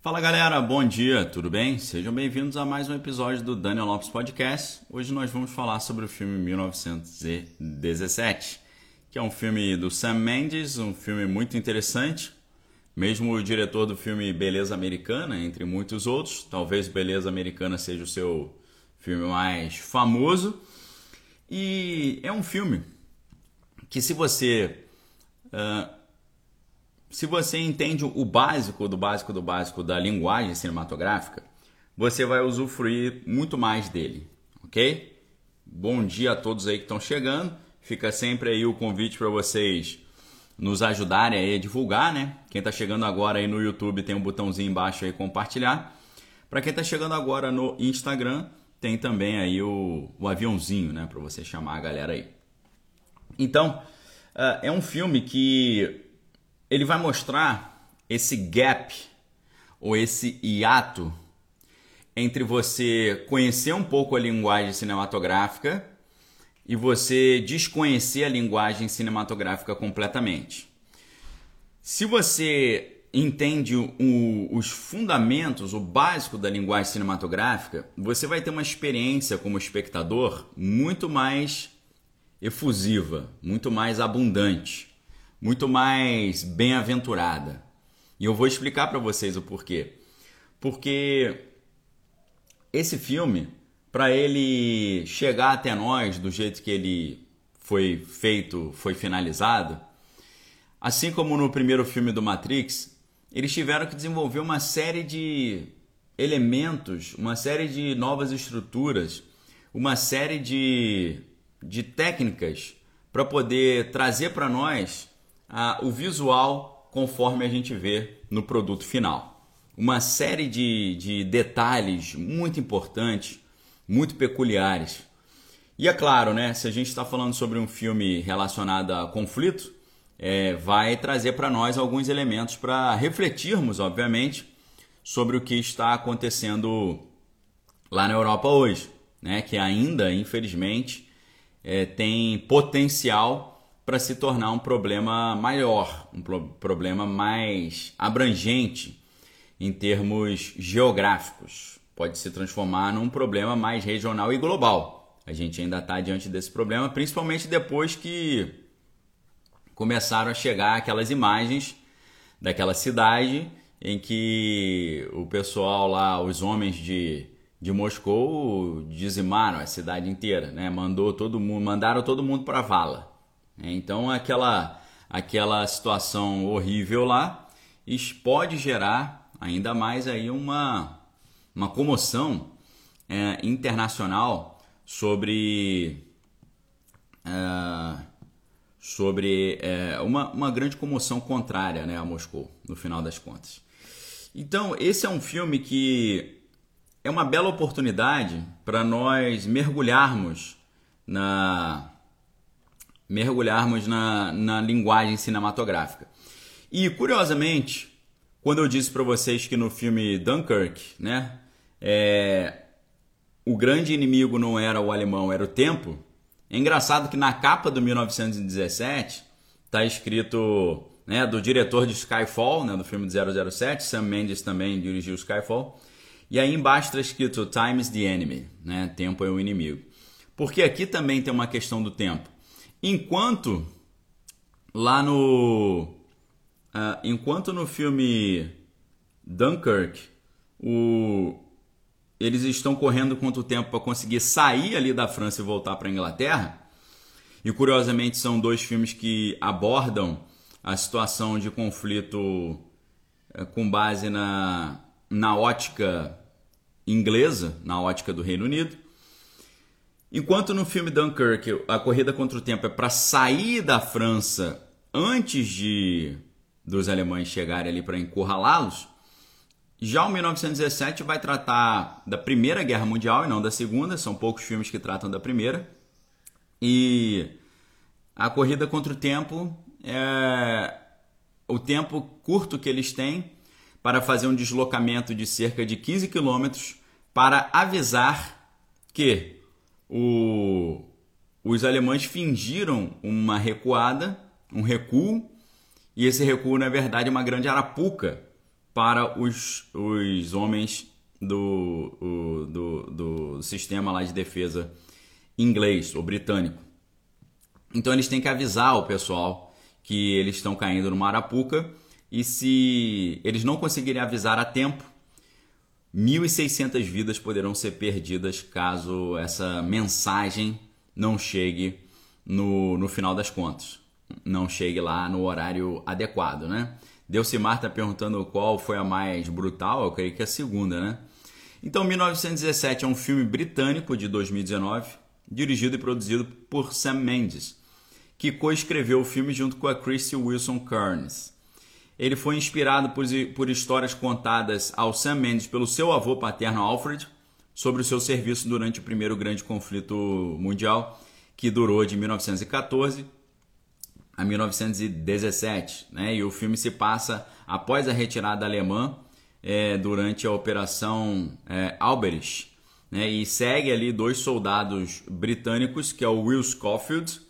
Fala galera, bom dia, tudo bem? Sejam bem-vindos a mais um episódio do Daniel Lopes Podcast. Hoje nós vamos falar sobre o filme 1917, que é um filme do Sam Mendes, um filme muito interessante. Mesmo o diretor do filme Beleza Americana, entre muitos outros, talvez Beleza Americana seja o seu filme mais famoso. E é um filme que se você uh, se você entende o básico do básico do básico da linguagem cinematográfica, você vai usufruir muito mais dele, ok? Bom dia a todos aí que estão chegando. Fica sempre aí o convite para vocês nos ajudarem aí a divulgar, né? Quem está chegando agora aí no YouTube tem um botãozinho embaixo aí compartilhar. Para quem está chegando agora no Instagram, tem também aí o, o aviãozinho, né? Para você chamar a galera aí. Então, uh, é um filme que ele vai mostrar esse gap ou esse hiato entre você conhecer um pouco a linguagem cinematográfica e você desconhecer a linguagem cinematográfica completamente. Se você entende o, os fundamentos, o básico da linguagem cinematográfica, você vai ter uma experiência como espectador muito mais efusiva, muito mais abundante muito mais bem-aventurada. E eu vou explicar para vocês o porquê. Porque esse filme, para ele chegar até nós do jeito que ele foi feito, foi finalizado, assim como no primeiro filme do Matrix, eles tiveram que desenvolver uma série de elementos, uma série de novas estruturas, uma série de, de técnicas para poder trazer para nós ah, o visual conforme a gente vê no produto final. Uma série de, de detalhes muito importantes, muito peculiares. E é claro, né, se a gente está falando sobre um filme relacionado a conflito, é, vai trazer para nós alguns elementos para refletirmos, obviamente, sobre o que está acontecendo lá na Europa hoje, né, que ainda, infelizmente, é, tem potencial para se tornar um problema maior, um pro problema mais abrangente em termos geográficos. Pode se transformar num problema mais regional e global. A gente ainda está diante desse problema, principalmente depois que começaram a chegar aquelas imagens daquela cidade em que o pessoal lá, os homens de, de Moscou dizimaram a cidade inteira, né? Mandou todo mundo, mandaram todo mundo para a vala. É, então aquela, aquela situação horrível lá pode gerar ainda mais aí uma, uma comoção é, internacional sobre, é, sobre é, uma, uma grande comoção contrária né, a Moscou, no final das contas. Então, esse é um filme que é uma bela oportunidade para nós mergulharmos na, mergulharmos na, na linguagem cinematográfica. E curiosamente, quando eu disse para vocês que no filme Dunkirk, né, é, o grande inimigo não era o alemão, era o tempo. É engraçado que na capa do 1917 está escrito, né, do diretor de Skyfall, né, do filme de 007, Sam Mendes também dirigiu Skyfall. E aí embaixo está escrito Time is the enemy, né, tempo é o inimigo. Porque aqui também tem uma questão do tempo. Enquanto lá no. Uh, enquanto no filme Dunkirk o, eles estão correndo quanto tempo para conseguir sair ali da França e voltar para a Inglaterra, e curiosamente são dois filmes que abordam a situação de conflito uh, com base na, na ótica inglesa, na ótica do Reino Unido. Enquanto no filme Dunkirk a corrida contra o tempo é para sair da França antes de dos alemães chegarem ali para encurralá-los, já o 1917 vai tratar da Primeira Guerra Mundial e não da Segunda, são poucos filmes que tratam da Primeira. E a corrida contra o tempo é o tempo curto que eles têm para fazer um deslocamento de cerca de 15 quilômetros para avisar que o, os alemães fingiram uma recuada, um recuo, e esse recuo, na verdade, é uma grande arapuca para os, os homens do, o, do, do sistema lá de defesa inglês ou britânico. Então eles têm que avisar o pessoal que eles estão caindo numa arapuca e se eles não conseguirem avisar a tempo, 1.600 vidas poderão ser perdidas caso essa mensagem não chegue no, no final das contas, não chegue lá no horário adequado, né? Delcimar está perguntando qual foi a mais brutal, eu creio que é a segunda, né? Então, 1917 é um filme britânico de 2019, dirigido e produzido por Sam Mendes, que coescreveu o filme junto com a Christy Wilson Kearns. Ele foi inspirado por, por histórias contadas ao Sam Mendes pelo seu avô paterno Alfred sobre o seu serviço durante o primeiro grande conflito mundial, que durou de 1914 a 1917. Né? E o filme se passa após a retirada alemã é, durante a Operação é, Alberich. Né? E segue ali dois soldados britânicos, que é o Will Schofield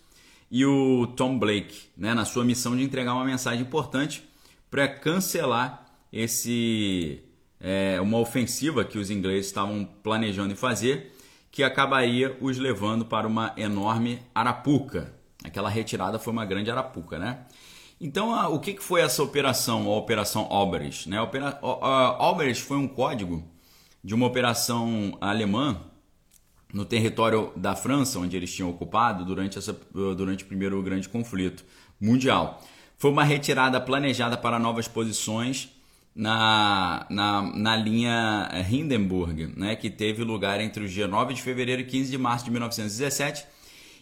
e o Tom Blake, né? na sua missão de entregar uma mensagem importante para cancelar esse é, uma ofensiva que os ingleses estavam planejando fazer, que acabaria os levando para uma enorme arapuca. Aquela retirada foi uma grande arapuca, né? Então, a, o que, que foi essa operação, a Operação Oberich? Né? Opera, foi um código de uma operação alemã no território da França, onde eles tinham ocupado durante, essa, durante o primeiro grande conflito mundial. Foi uma retirada planejada para novas posições na, na, na linha Hindenburg, né, que teve lugar entre os dias 9 de fevereiro e 15 de março de 1917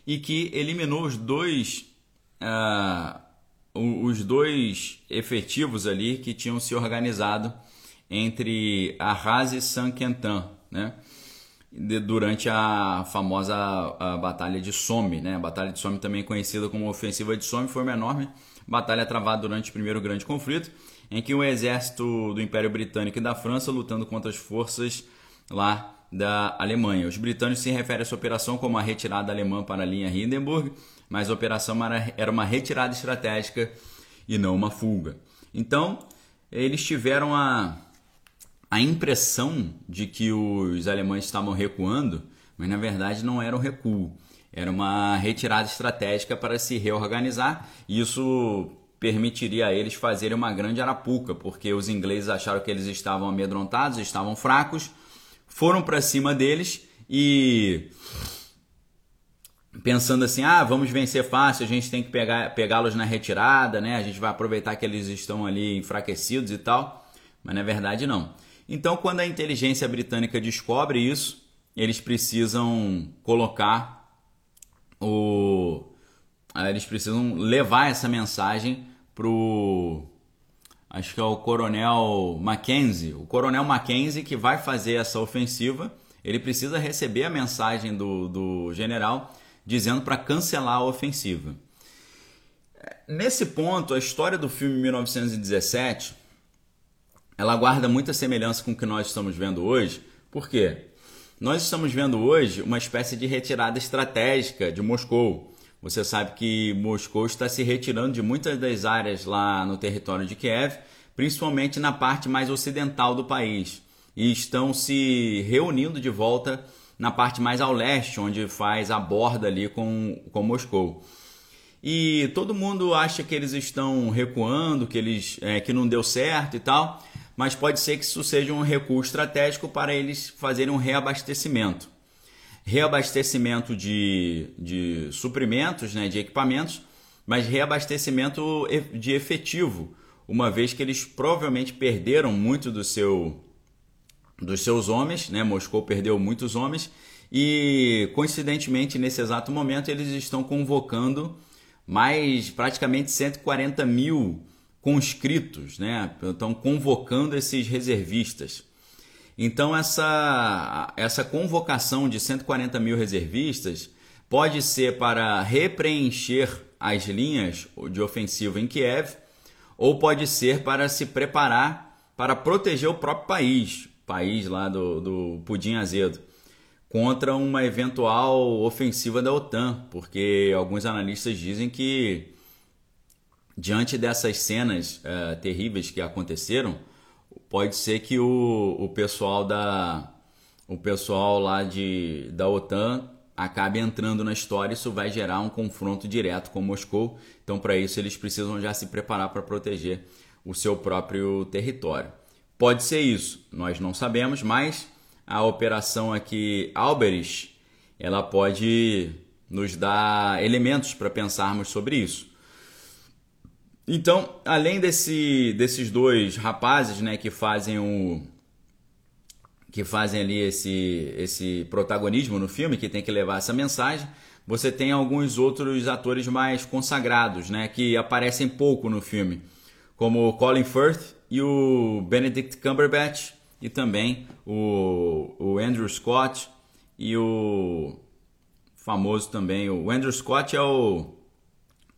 e que eliminou os dois, uh, os dois efetivos ali que tinham se organizado entre Arras e Saint-Quentin, né? durante a famosa a Batalha de Somme. Né? A Batalha de Somme, também conhecida como Ofensiva de Somme, foi uma enorme batalha travada durante o primeiro grande conflito, em que o exército do Império Britânico e da França lutando contra as forças lá da Alemanha. Os britânicos se referem a essa operação como a retirada alemã para a linha Hindenburg, mas a operação era uma retirada estratégica e não uma fuga. Então, eles tiveram a, a impressão de que os alemães estavam recuando, mas na verdade não era um recuo. Era uma retirada estratégica para se reorganizar. Isso permitiria a eles fazerem uma grande arapuca, porque os ingleses acharam que eles estavam amedrontados, estavam fracos, foram para cima deles e pensando assim, ah, vamos vencer fácil, a gente tem que pegá-los na retirada, né? A gente vai aproveitar que eles estão ali enfraquecidos e tal, mas na verdade não. Então, quando a inteligência britânica descobre isso, eles precisam colocar o eles precisam levar essa mensagem pro acho que é o Coronel Mackenzie, o Coronel Mackenzie que vai fazer essa ofensiva, ele precisa receber a mensagem do, do general dizendo para cancelar a ofensiva. Nesse ponto, a história do filme 1917 ela guarda muita semelhança com o que nós estamos vendo hoje. Por quê? Nós estamos vendo hoje uma espécie de retirada estratégica de Moscou. Você sabe que Moscou está se retirando de muitas das áreas lá no território de Kiev, principalmente na parte mais ocidental do país, e estão se reunindo de volta na parte mais ao leste, onde faz a borda ali com, com Moscou. E todo mundo acha que eles estão recuando, que eles é, que não deu certo e tal mas pode ser que isso seja um recuo estratégico para eles fazerem um reabastecimento. Reabastecimento de, de suprimentos, né, de equipamentos, mas reabastecimento de efetivo, uma vez que eles provavelmente perderam muito do seu, dos seus homens, né? Moscou perdeu muitos homens e coincidentemente nesse exato momento eles estão convocando mais praticamente 140 mil conscritos, né? Estão convocando esses reservistas. Então essa, essa convocação de 140 mil reservistas pode ser para repreencher as linhas de ofensiva em Kiev ou pode ser para se preparar para proteger o próprio país, país lá do, do Pudim Azedo, contra uma eventual ofensiva da OTAN, porque alguns analistas dizem que diante dessas cenas uh, terríveis que aconteceram, pode ser que o, o pessoal da o pessoal lá de, da OTAN acabe entrando na história, isso vai gerar um confronto direto com Moscou. Então, para isso, eles precisam já se preparar para proteger o seu próprio território. Pode ser isso, nós não sabemos, mas a operação aqui Alberis, ela pode nos dar elementos para pensarmos sobre isso. Então, além desse, desses dois rapazes, né, que fazem o que fazem ali esse esse protagonismo no filme, que tem que levar essa mensagem, você tem alguns outros atores mais consagrados, né, que aparecem pouco no filme, como Colin Firth e o Benedict Cumberbatch e também o, o Andrew Scott e o famoso também o Andrew Scott é o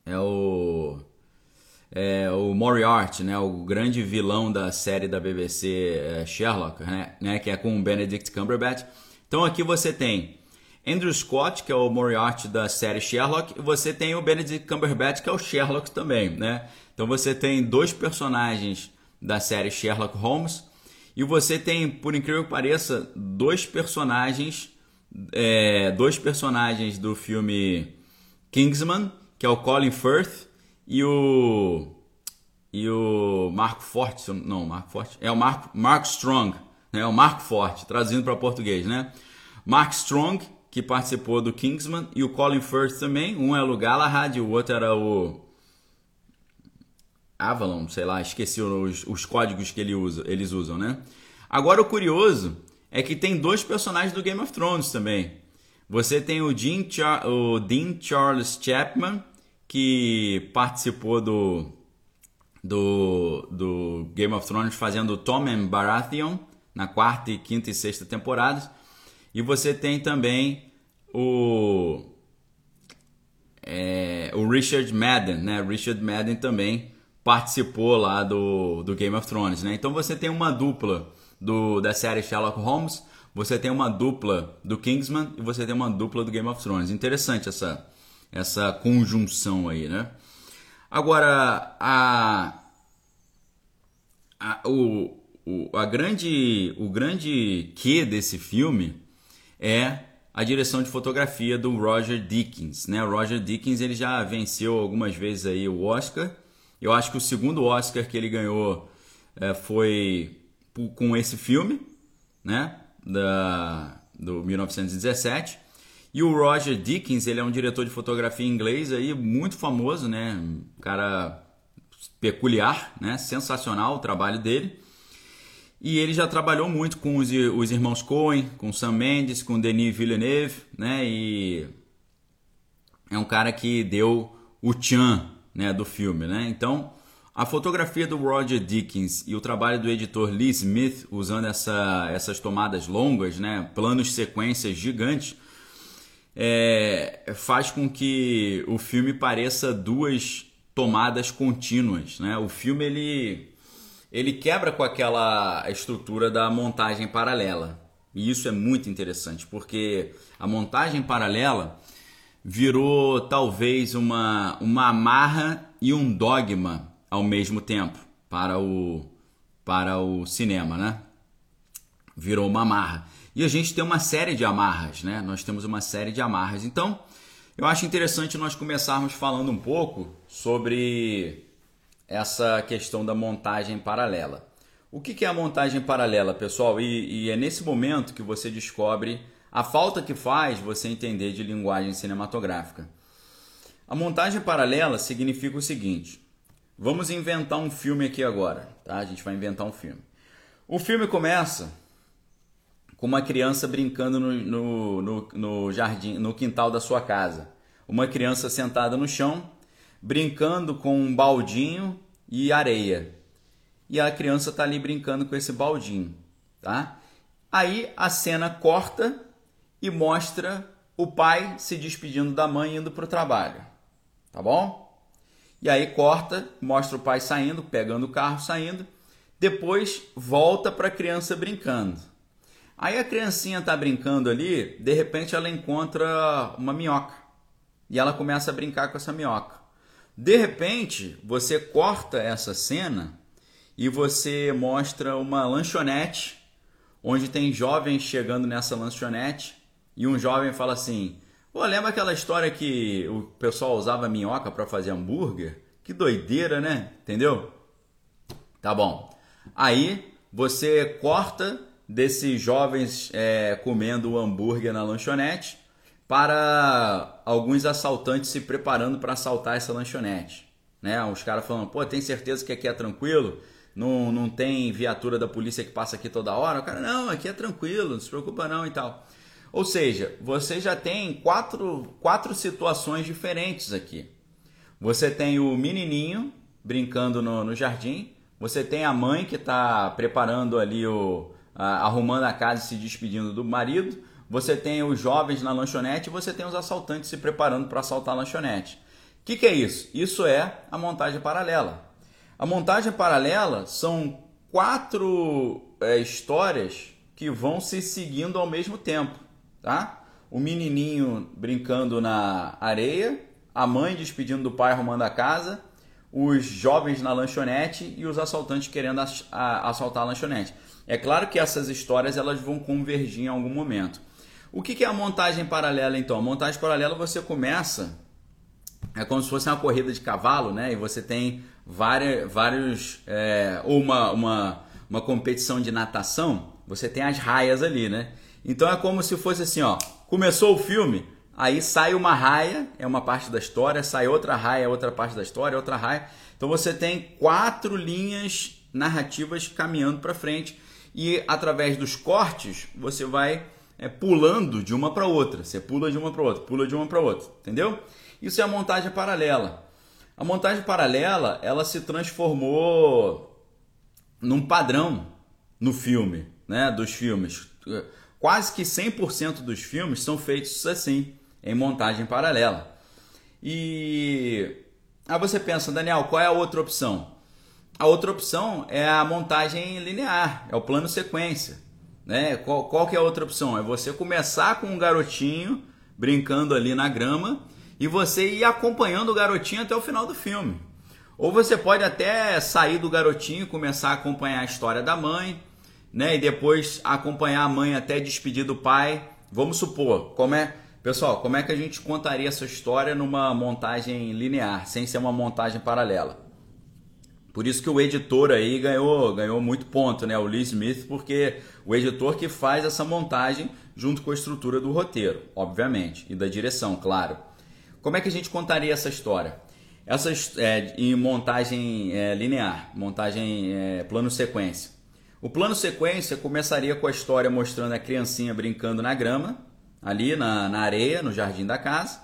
é o é, o Moriarty, né, o grande vilão da série da BBC é, Sherlock, né, né, que é com o Benedict Cumberbatch. Então aqui você tem Andrew Scott, que é o Moriarty da série Sherlock, e você tem o Benedict Cumberbatch, que é o Sherlock também, né? Então você tem dois personagens da série Sherlock Holmes e você tem, por incrível que pareça, dois personagens, é, dois personagens do filme Kingsman, que é o Colin Firth e o e o Marco Forte, não, Marco Forte, é o Marco, Mark Strong, né? O Marco Forte, traduzindo para português, né? Mark Strong, que participou do Kingsman, e o Colin Firth também. Um é o Galahad e o outro era o Avalon, sei lá, esqueci os, os códigos que ele usa, eles usam, né? Agora o curioso é que tem dois personagens do Game of Thrones também. Você tem o Dean, Char o Dean Charles Chapman que participou do, do, do Game of Thrones fazendo Tommen Baratheon na quarta, quinta e sexta temporadas. E você tem também o, é, o Richard Madden, né? Richard Madden também participou lá do, do Game of Thrones, né? Então você tem uma dupla do, da série Sherlock Holmes, você tem uma dupla do Kingsman e você tem uma dupla do Game of Thrones. Interessante essa, essa conjunção aí, né? Agora, a, a, o, o, a grande, o grande que desse filme é a direção de fotografia do Roger Dickens, né? Roger Dickens ele já venceu algumas vezes aí o Oscar. Eu acho que o segundo Oscar que ele ganhou é, foi com esse filme, né? Da, do 1917. E o Roger Dickens, ele é um diretor de fotografia inglês aí muito famoso, né? Um cara peculiar, né? Sensacional o trabalho dele. E ele já trabalhou muito com os, os irmãos Coen, com Sam Mendes, com Denis Villeneuve, né? E é um cara que deu o tchan, né, do filme, né? Então, a fotografia do Roger Dickens e o trabalho do editor Lee Smith usando essa, essas tomadas longas, né, planos sequências gigantes, é, faz com que o filme pareça duas tomadas contínuas. Né? O filme ele, ele quebra com aquela estrutura da montagem paralela. E isso é muito interessante, porque a montagem paralela virou talvez uma, uma amarra e um dogma ao mesmo tempo para o, para o cinema, né? Virou uma amarra. E a gente tem uma série de amarras, né? Nós temos uma série de amarras. Então, eu acho interessante nós começarmos falando um pouco sobre essa questão da montagem paralela. O que é a montagem paralela, pessoal? E, e é nesse momento que você descobre a falta que faz você entender de linguagem cinematográfica. A montagem paralela significa o seguinte: vamos inventar um filme aqui agora, tá? A gente vai inventar um filme. O filme começa com uma criança brincando no, no, no, no jardim, no quintal da sua casa. Uma criança sentada no chão, brincando com um baldinho e areia. E a criança está ali brincando com esse baldinho, tá? Aí a cena corta e mostra o pai se despedindo da mãe indo para o trabalho, tá bom? E aí corta, mostra o pai saindo, pegando o carro, saindo. Depois volta para a criança brincando. Aí a criancinha tá brincando ali, de repente ela encontra uma minhoca e ela começa a brincar com essa minhoca. De repente, você corta essa cena e você mostra uma lanchonete onde tem jovens chegando nessa lanchonete e um jovem fala assim: Pô, lembra aquela história que o pessoal usava minhoca para fazer hambúrguer? Que doideira, né? Entendeu? Tá bom. Aí você corta desses jovens é, comendo hambúrguer na lanchonete para alguns assaltantes se preparando para assaltar essa lanchonete. Né? Os caras falando, pô, tem certeza que aqui é tranquilo? Não, não tem viatura da polícia que passa aqui toda hora? O cara, não, aqui é tranquilo, não se preocupa não e tal. Ou seja, você já tem quatro, quatro situações diferentes aqui. Você tem o menininho brincando no, no jardim, você tem a mãe que está preparando ali o, arrumando a casa e se despedindo do marido, você tem os jovens na lanchonete e você tem os assaltantes se preparando para assaltar a lanchonete. O que, que é isso? Isso é a montagem paralela. A montagem paralela são quatro é, histórias que vão se seguindo ao mesmo tempo, tá? O menininho brincando na areia, a mãe despedindo do pai arrumando a casa, os jovens na lanchonete e os assaltantes querendo assaltar a lanchonete. É claro que essas histórias elas vão convergir em algum momento. O que é a montagem paralela então? A montagem paralela você começa é como se fosse uma corrida de cavalo, né? E você tem várias, vários. É, uma, uma, uma competição de natação, você tem as raias ali, né? Então é como se fosse assim, ó. Começou o filme, aí sai uma raia, é uma parte da história, sai outra raia, outra parte da história, outra raia. Então você tem quatro linhas narrativas caminhando para frente e através dos cortes você vai é, pulando de uma para outra. Você pula de uma para outra, pula de uma para outra, entendeu? Isso é a montagem paralela. A montagem paralela, ela se transformou num padrão no filme, né, dos filmes. Quase que 100% dos filmes são feitos assim, em montagem paralela. E aí você pensa, Daniel, qual é a outra opção? A outra opção é a montagem linear, é o plano sequência. Né? Qual, qual que é a outra opção? É você começar com um garotinho brincando ali na grama e você ir acompanhando o garotinho até o final do filme. Ou você pode até sair do garotinho e começar a acompanhar a história da mãe, né? E depois acompanhar a mãe até despedir do pai. Vamos supor, como é, pessoal, como é que a gente contaria essa história numa montagem linear, sem ser uma montagem paralela? Por isso que o editor aí ganhou, ganhou muito ponto, né? O Lee Smith, porque o editor que faz essa montagem junto com a estrutura do roteiro, obviamente, e da direção, claro. Como é que a gente contaria essa história? Essa é, em montagem é, linear, montagem é, plano sequência. O plano sequência começaria com a história mostrando a criancinha brincando na grama, ali na, na areia, no jardim da casa,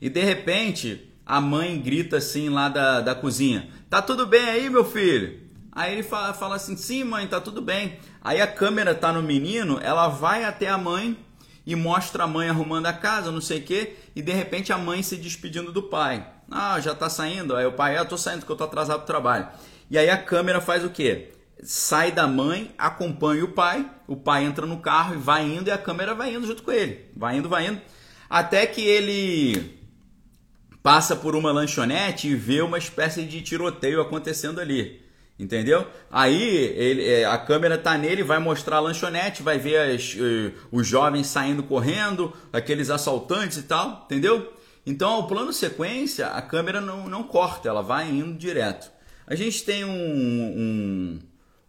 e de repente a mãe grita assim lá da, da cozinha: Tá tudo bem aí, meu filho? Aí ele fala, fala assim: Sim, mãe, tá tudo bem. Aí a câmera tá no menino, ela vai até a mãe e mostra a mãe arrumando a casa, não sei o quê, e de repente a mãe se despedindo do pai. Ah, já tá saindo? Aí o pai, ah, tô saindo porque eu tô atrasado pro trabalho. E aí a câmera faz o quê? Sai da mãe, acompanha o pai, o pai entra no carro e vai indo e a câmera vai indo junto com ele. Vai indo, vai indo. Até que ele passa por uma lanchonete e vê uma espécie de tiroteio acontecendo ali. Entendeu? Aí ele, é, a câmera tá nele, vai mostrar a lanchonete, vai ver as, uh, os jovens saindo correndo, aqueles assaltantes e tal, entendeu? Então, o plano sequência, a câmera não, não corta, ela vai indo direto. A gente tem um, um,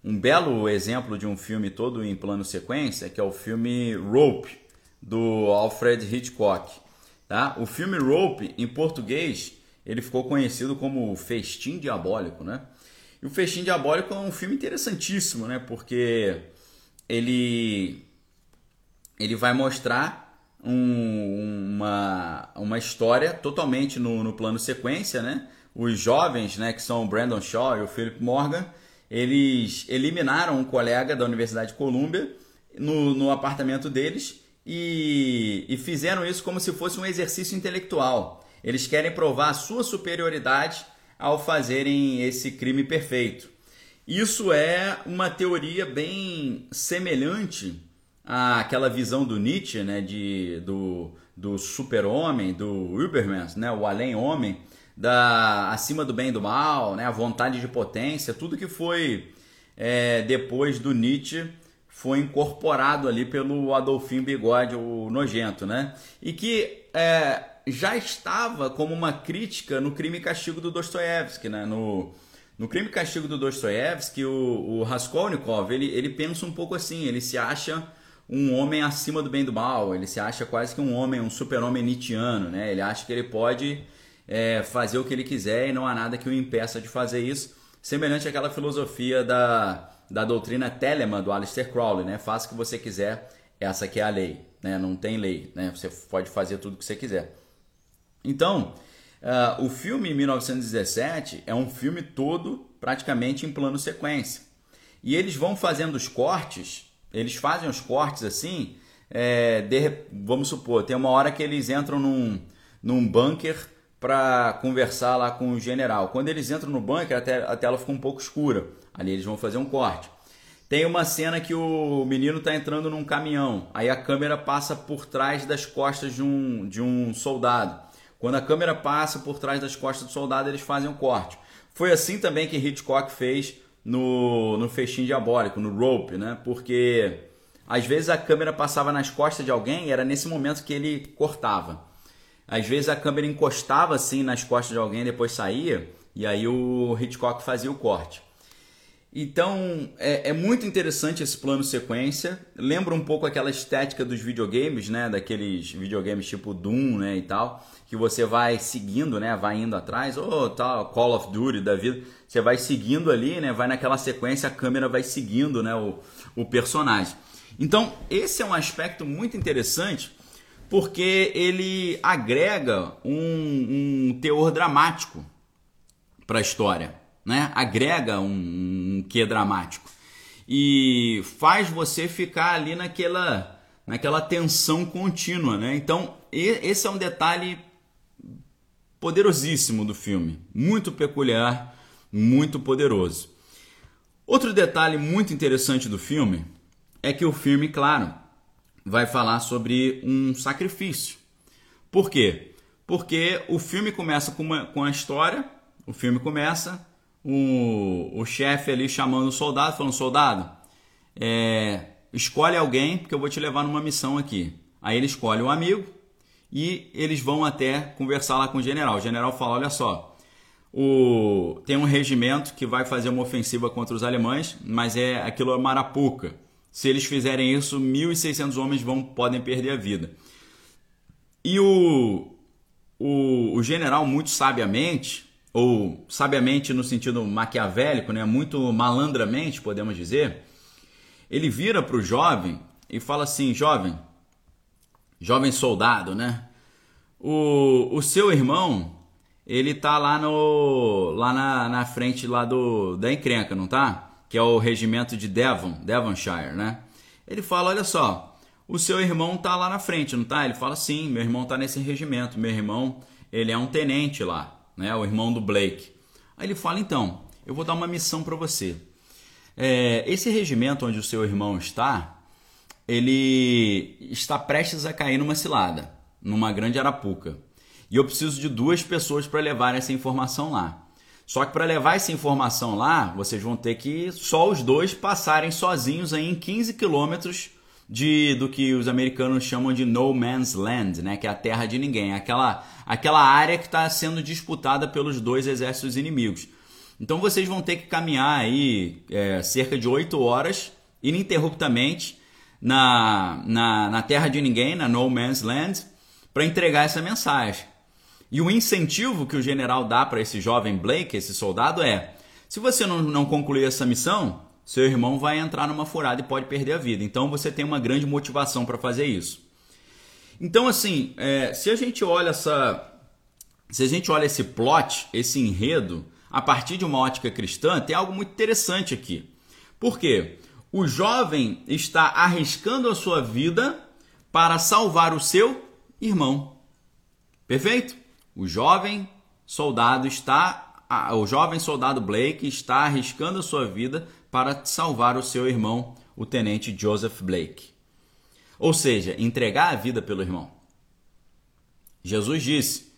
um belo exemplo de um filme todo em plano sequência, que é o filme Rope, do Alfred Hitchcock. Tá? O filme Rope, em português, ele ficou conhecido como Festim Diabólico, né? E o Festim Diabólico é um filme interessantíssimo, né? Porque ele ele vai mostrar um, uma, uma história totalmente no, no plano sequência, né? Os jovens, né, que são o Brandon Shaw e o Philip Morgan, eles eliminaram um colega da Universidade de Columbia no, no apartamento deles e, e fizeram isso como se fosse um exercício intelectual. Eles querem provar a sua superioridade ao fazerem esse crime perfeito. Isso é uma teoria bem semelhante àquela visão do Nietzsche, né, de, do, do super-homem, do Überman, né, o além-homem, da acima do bem e do mal, né, a vontade de potência, tudo que foi é, depois do Nietzsche foi incorporado ali pelo Adolfinho Bigode, o nojento, né? E que é, já estava como uma crítica no Crime e Castigo do Dostoiévski, né? No, no Crime e Castigo do Dostoiévski, o, o Raskolnikov, ele, ele pensa um pouco assim, ele se acha um homem acima do bem e do mal, ele se acha quase que um homem, um super-homem nietzschiano, né? Ele acha que ele pode é, fazer o que ele quiser e não há nada que o impeça de fazer isso, semelhante àquela filosofia da, da doutrina Telemann do Aleister Crowley, né? Faça o que você quiser, essa que é a lei, né? Não tem lei, né? Você pode fazer tudo o que você quiser. Então, uh, o filme 1917 é um filme todo praticamente em plano sequência. E eles vão fazendo os cortes, eles fazem os cortes assim, é, de, vamos supor, tem uma hora que eles entram num, num bunker para conversar lá com o general. Quando eles entram no bunker, a tela fica um pouco escura. Ali eles vão fazer um corte. Tem uma cena que o menino está entrando num caminhão. Aí a câmera passa por trás das costas de um, de um soldado. Quando a câmera passa por trás das costas do soldado, eles fazem um corte. Foi assim também que Hitchcock fez no, no Festim Diabólico, no Rope, né? Porque às vezes a câmera passava nas costas de alguém e era nesse momento que ele cortava. Às vezes a câmera encostava assim nas costas de alguém, depois saía, e aí o Hitchcock fazia o corte. Então é, é, muito interessante esse plano sequência. Lembra um pouco aquela estética dos videogames, né? Daqueles videogames tipo Doom, né? E tal, que você vai seguindo, né? Vai indo atrás, ou tal, Call of Duty da vida. Você vai seguindo ali, né? Vai naquela sequência, a câmera vai seguindo, né? O, o personagem. Então esse é um aspecto muito interessante porque ele agrega um, um teor dramático para a história, né? Agrega um, um quê dramático e faz você ficar ali naquela naquela tensão contínua, né? Então esse é um detalhe poderosíssimo do filme, muito peculiar, muito poderoso. Outro detalhe muito interessante do filme é que o filme, claro, vai falar sobre um sacrifício. Por quê? Porque o filme começa com, uma, com a história, o filme começa, o, o chefe ali chamando o soldado, falando, soldado, é, escolhe alguém porque eu vou te levar numa missão aqui. Aí ele escolhe um amigo e eles vão até conversar lá com o general. O general fala, olha só, o, tem um regimento que vai fazer uma ofensiva contra os alemães, mas é aquilo é Marapuca. Se eles fizerem isso, 1.600 homens vão podem perder a vida. E o, o, o general, muito sabiamente, ou sabiamente no sentido maquiavélico, né, muito malandramente, podemos dizer, ele vira para o jovem e fala assim: jovem, jovem soldado, né? O, o seu irmão, ele tá lá no lá na, na frente lá do da encrenca, não tá? que é o regimento de Devon, Devonshire, né? Ele fala, olha só, o seu irmão tá lá na frente, não tá? Ele fala, sim, meu irmão tá nesse regimento, meu irmão, ele é um tenente lá, né? O irmão do Blake. Aí ele fala, então, eu vou dar uma missão para você. É, esse regimento onde o seu irmão está, ele está prestes a cair numa cilada, numa grande arapuca. E eu preciso de duas pessoas para levar essa informação lá. Só que para levar essa informação lá, vocês vão ter que só os dois passarem sozinhos aí em 15 quilômetros de do que os americanos chamam de no man's land, né? Que é a terra de ninguém, aquela aquela área que está sendo disputada pelos dois exércitos inimigos. Então vocês vão ter que caminhar aí é, cerca de 8 horas ininterruptamente na, na, na terra de ninguém, na no man's land, para entregar essa mensagem. E o incentivo que o general dá para esse jovem Blake, esse soldado, é: se você não, não concluir essa missão, seu irmão vai entrar numa furada e pode perder a vida. Então você tem uma grande motivação para fazer isso. Então, assim, é, se a gente olha essa. Se a gente olha esse plot, esse enredo, a partir de uma ótica cristã, tem algo muito interessante aqui. Por quê? O jovem está arriscando a sua vida para salvar o seu irmão. Perfeito? O jovem soldado está, o jovem soldado Blake está arriscando a sua vida para salvar o seu irmão, o tenente Joseph Blake. Ou seja, entregar a vida pelo irmão. Jesus disse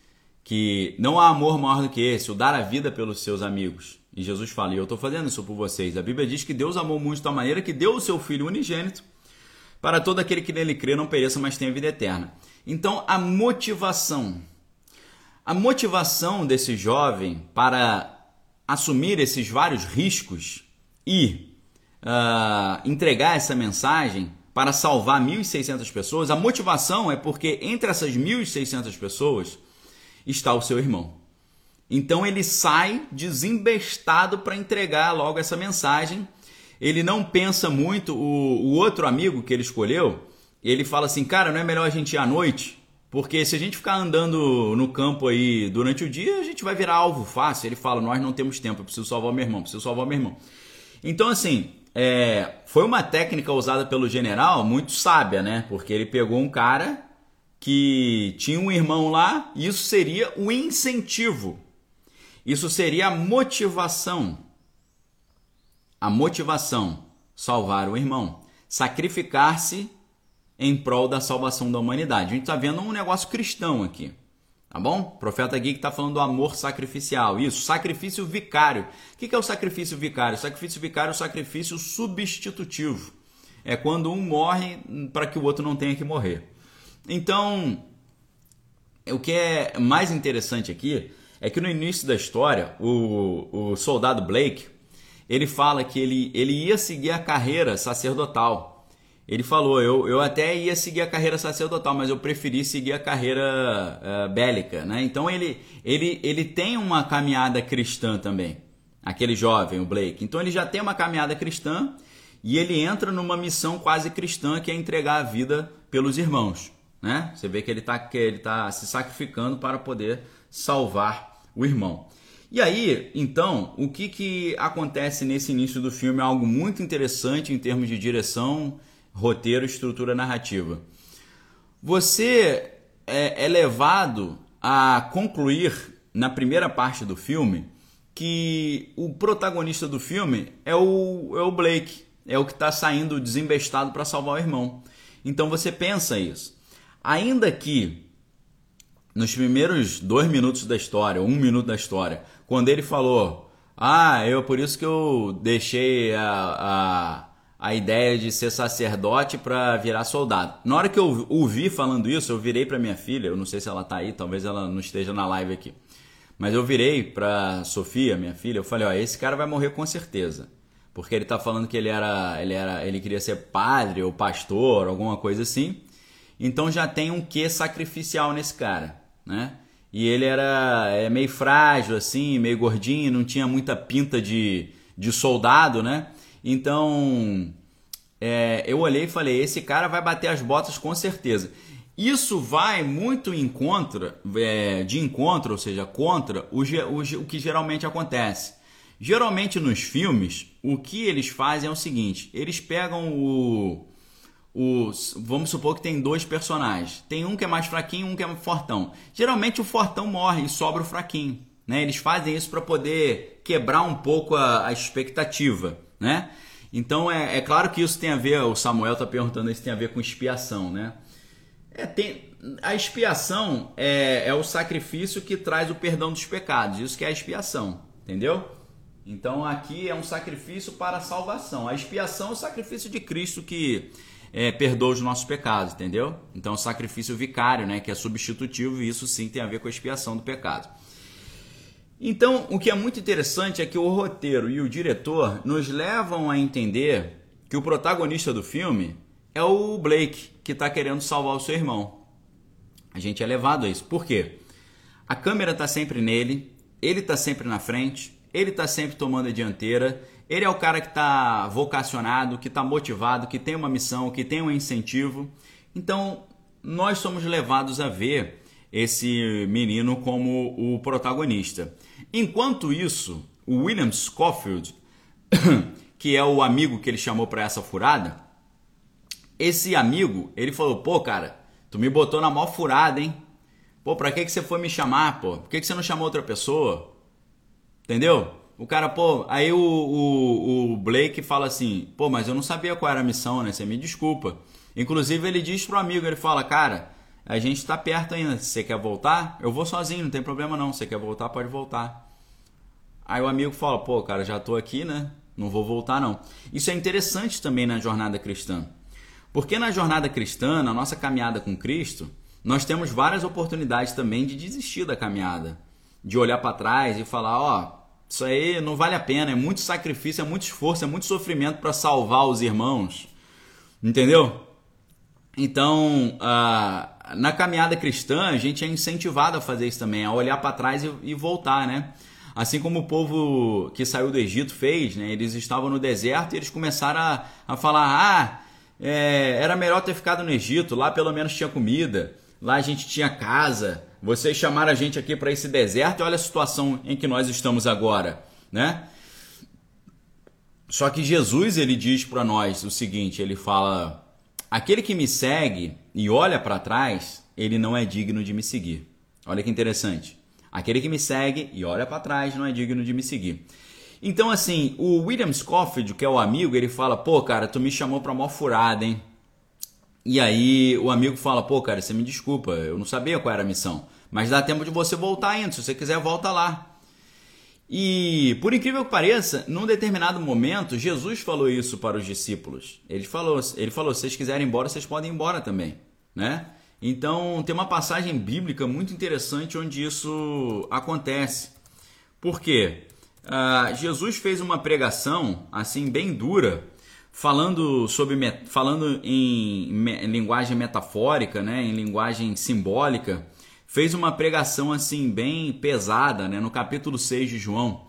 que não há amor maior do que esse, o dar a vida pelos seus amigos. E Jesus fala: E eu estou fazendo isso por vocês. A Bíblia diz que Deus amou muito de tal maneira que deu o seu Filho unigênito para todo aquele que nele crê não pereça, mas tenha vida eterna. Então, a motivação. A motivação desse jovem para assumir esses vários riscos e uh, entregar essa mensagem para salvar 1.600 pessoas, a motivação é porque entre essas 1.600 pessoas está o seu irmão. Então ele sai desembestado para entregar logo essa mensagem. Ele não pensa muito. O, o outro amigo que ele escolheu, ele fala assim: Cara, não é melhor a gente ir à noite? Porque se a gente ficar andando no campo aí durante o dia, a gente vai virar alvo fácil. Ele fala: Nós não temos tempo, eu preciso salvar meu irmão, preciso salvar meu irmão. Então, assim, é, foi uma técnica usada pelo general muito sábia, né? Porque ele pegou um cara que tinha um irmão lá, e isso seria o incentivo isso seria a motivação. A motivação, salvar o irmão, sacrificar-se em prol da salvação da humanidade. A gente está vendo um negócio cristão aqui. Tá bom? Profeta que está falando do amor sacrificial. Isso, sacrifício vicário. O que é o sacrifício vicário? Sacrifício vicário é o sacrifício substitutivo. É quando um morre para que o outro não tenha que morrer. Então, o que é mais interessante aqui é que no início da história, o, o soldado Blake, ele fala que ele, ele ia seguir a carreira sacerdotal. Ele falou, eu, eu até ia seguir a carreira sacerdotal, mas eu preferi seguir a carreira uh, bélica, né? Então ele, ele, ele tem uma caminhada cristã também, aquele jovem, o Blake. Então ele já tem uma caminhada cristã e ele entra numa missão quase cristã que é entregar a vida pelos irmãos, né? Você vê que ele está tá se sacrificando para poder salvar o irmão. E aí, então, o que, que acontece nesse início do filme é algo muito interessante em termos de direção, roteiro, estrutura narrativa. Você é, é levado a concluir na primeira parte do filme que o protagonista do filme é o, é o Blake, é o que está saindo desembestado para salvar o irmão. Então você pensa isso. Ainda que nos primeiros dois minutos da história, um minuto da história, quando ele falou: Ah, eu por isso que eu deixei a, a, ideia de ser sacerdote para virar soldado. Na hora que eu ouvi falando isso, eu virei para minha filha, eu não sei se ela tá aí, talvez ela não esteja na live aqui. Mas eu virei para Sofia, minha filha, eu falei: Ó, esse cara vai morrer com certeza. Porque ele tá falando que ele era, ele era, ele queria ser padre ou pastor, alguma coisa assim. Então já tem um quê sacrificial nesse cara né? E ele era é, meio frágil, assim, meio gordinho, não tinha muita pinta de, de soldado, né? Então é, eu olhei e falei: esse cara vai bater as botas com certeza. Isso vai muito em contra, é, de encontro, ou seja, contra o, o, o que geralmente acontece. Geralmente nos filmes, o que eles fazem é o seguinte: eles pegam o, os, vamos supor que tem dois personagens. Tem um que é mais fraquinho, um que é fortão. Geralmente o fortão morre e sobra o fraquinho. Né? Eles fazem isso para poder quebrar um pouco a, a expectativa. Né? Então é, é, claro que isso tem a ver, o Samuel está perguntando isso tem a ver com expiação. Né? É, tem, a expiação é, é o sacrifício que traz o perdão dos pecados. Isso que é a expiação. Entendeu? Então aqui é um sacrifício para a salvação. A expiação é o sacrifício de Cristo que é, perdoa os nossos pecados, entendeu? Então, sacrifício vicário, né, que é substitutivo, isso sim tem a ver com a expiação do pecado. Então, o que é muito interessante é que o roteiro e o diretor nos levam a entender que o protagonista do filme é o Blake, que está querendo salvar o seu irmão. A gente é levado a isso. Por quê? A câmera está sempre nele, ele está sempre na frente, ele está sempre tomando a dianteira ele é o cara que está vocacionado, que está motivado, que tem uma missão, que tem um incentivo. Então, nós somos levados a ver esse menino como o protagonista. Enquanto isso, o William Scofield, que é o amigo que ele chamou para essa furada, esse amigo, ele falou: pô, cara, tu me botou na maior furada, hein? Pô, pra que, que você foi me chamar, pô? Por que, que você não chamou outra pessoa? Entendeu? O cara, pô, aí o, o, o, Blake fala assim, pô, mas eu não sabia qual era a missão, né? Você me desculpa. Inclusive ele diz pro amigo, ele fala, cara, a gente tá perto ainda, se você quer voltar, eu vou sozinho, não tem problema não. Se você quer voltar, pode voltar. Aí o amigo fala: pô, cara, já tô aqui, né? Não vou voltar não. Isso é interessante também na jornada cristã. Porque na jornada cristã, na nossa caminhada com Cristo, nós temos várias oportunidades também de desistir da caminhada, de olhar para trás e falar, ó, oh, isso aí não vale a pena, é muito sacrifício, é muito esforço, é muito sofrimento para salvar os irmãos. Entendeu? Então, uh, na caminhada cristã, a gente é incentivado a fazer isso também, a olhar para trás e, e, voltar, né? Assim como o povo que saiu do Egito fez, né? Eles estavam no deserto e eles começaram a, a falar: ah, é, era melhor ter ficado no Egito, lá pelo menos tinha comida, lá a gente tinha casa. Vocês chamaram a gente aqui para esse deserto e olha a situação em que nós estamos agora, né? Só que Jesus ele diz para nós o seguinte, ele fala: aquele que me segue e olha para trás, ele não é digno de me seguir. Olha que interessante. Aquele que me segue e olha para trás não é digno de me seguir. Então, assim, o William Scofield, que é o amigo, ele fala: pô, cara, tu me chamou pra mó furada, hein? E aí o amigo fala: pô, cara, você me desculpa, eu não sabia qual era a missão. Mas dá tempo de você voltar ainda, se você quiser, volta lá. E, por incrível que pareça, num determinado momento, Jesus falou isso para os discípulos. Ele falou, ele falou: se vocês quiserem ir embora, vocês podem ir embora também, né? Então, tem uma passagem bíblica muito interessante onde isso acontece. Por quê? Uh, Jesus fez uma pregação assim bem dura, falando sobre falando em, em, linguagem metafórica, né, em linguagem simbólica, fez uma pregação assim bem pesada, né, no capítulo 6 de João.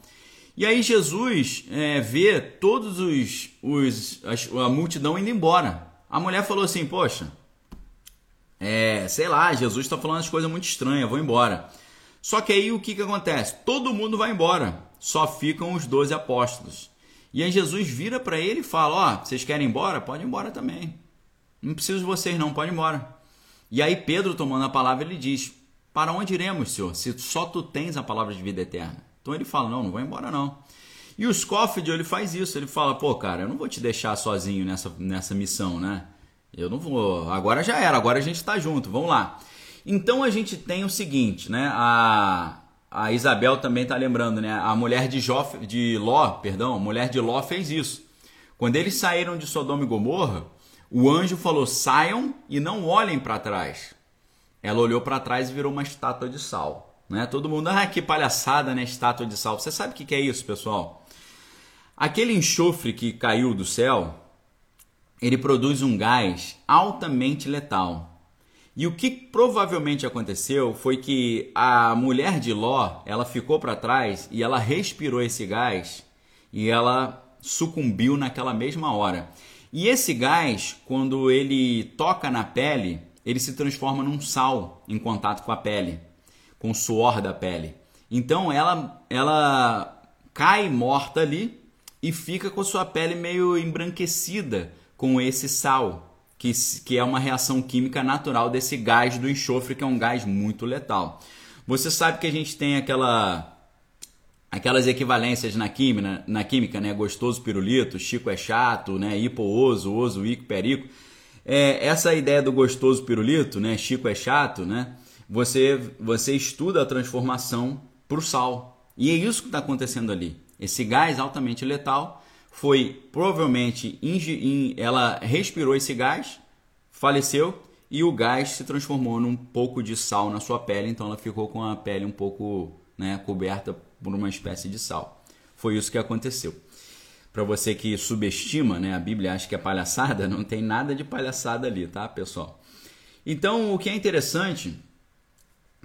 E aí Jesus é, vê todos os, os a, a multidão indo embora. A mulher falou assim: Poxa, é, sei lá, Jesus está falando as coisas muito estranhas, vou embora. Só que aí o que, que acontece? Todo mundo vai embora, só ficam os doze apóstolos. E aí Jesus vira para ele e fala: Ó, oh, vocês querem ir embora? Pode ir embora também. Não preciso de vocês, não, pode ir embora. E aí Pedro, tomando a palavra, ele diz: Para onde iremos, Senhor, se só tu tens a palavra de vida eterna? Então ele fala: Não, não vou embora, não. E o Scofield, ele faz isso, ele fala: Pô, cara, eu não vou te deixar sozinho nessa, nessa missão, né? Eu não vou. Agora já era, agora a gente está junto, vamos lá. Então a gente tem o seguinte, né? A, a Isabel também está lembrando, né? A mulher de, Jó, de Ló, perdão, mulher de Ló fez isso. Quando eles saíram de Sodoma e Gomorra, o anjo falou: saiam e não olhem para trás. Ela olhou para trás e virou uma estátua de sal. Né? Todo mundo, ah, que palhaçada, né? Estátua de sal. Você sabe o que é isso, pessoal? Aquele enxofre que caiu do céu, ele produz um gás altamente letal. E o que provavelmente aconteceu foi que a mulher de Ló, ela ficou para trás e ela respirou esse gás e ela sucumbiu naquela mesma hora. E esse gás, quando ele toca na pele, ele se transforma num sal em contato com a pele, com o suor da pele. Então ela ela cai morta ali e fica com a sua pele meio embranquecida com esse sal que, que é uma reação química natural desse gás do enxofre, que é um gás muito letal. Você sabe que a gente tem aquela aquelas equivalências na química, na química, né? Gostoso pirulito, Chico é chato, né? Hipooso, oso, ico, perico. É, essa ideia do gostoso pirulito, né? Chico é chato, né? Você, você estuda a transformação para o sal. E é isso que está acontecendo ali. Esse gás altamente letal foi provavelmente ela respirou esse gás, faleceu e o gás se transformou num pouco de sal na sua pele, então ela ficou com a pele um pouco né, coberta por uma espécie de sal. Foi isso que aconteceu. Para você que subestima, né, a Bíblia acha que é palhaçada, não tem nada de palhaçada ali, tá, pessoal? Então, o que é interessante,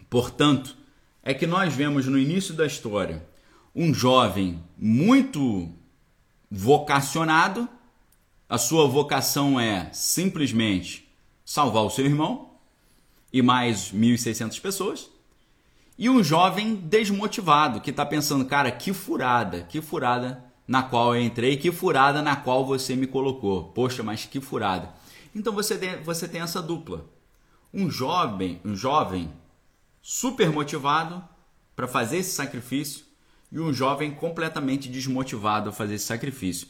portanto, é que nós vemos no início da história um jovem muito vocacionado, a sua vocação é simplesmente salvar o seu irmão e mais 1.600 pessoas. E um jovem desmotivado que está pensando, cara, que furada, que furada na qual eu entrei, que furada na qual você me colocou. Poxa, mas que furada. Então você tem, você tem essa dupla. Um jovem, um jovem super motivado para fazer esse sacrifício e um jovem completamente desmotivado a fazer esse sacrifício.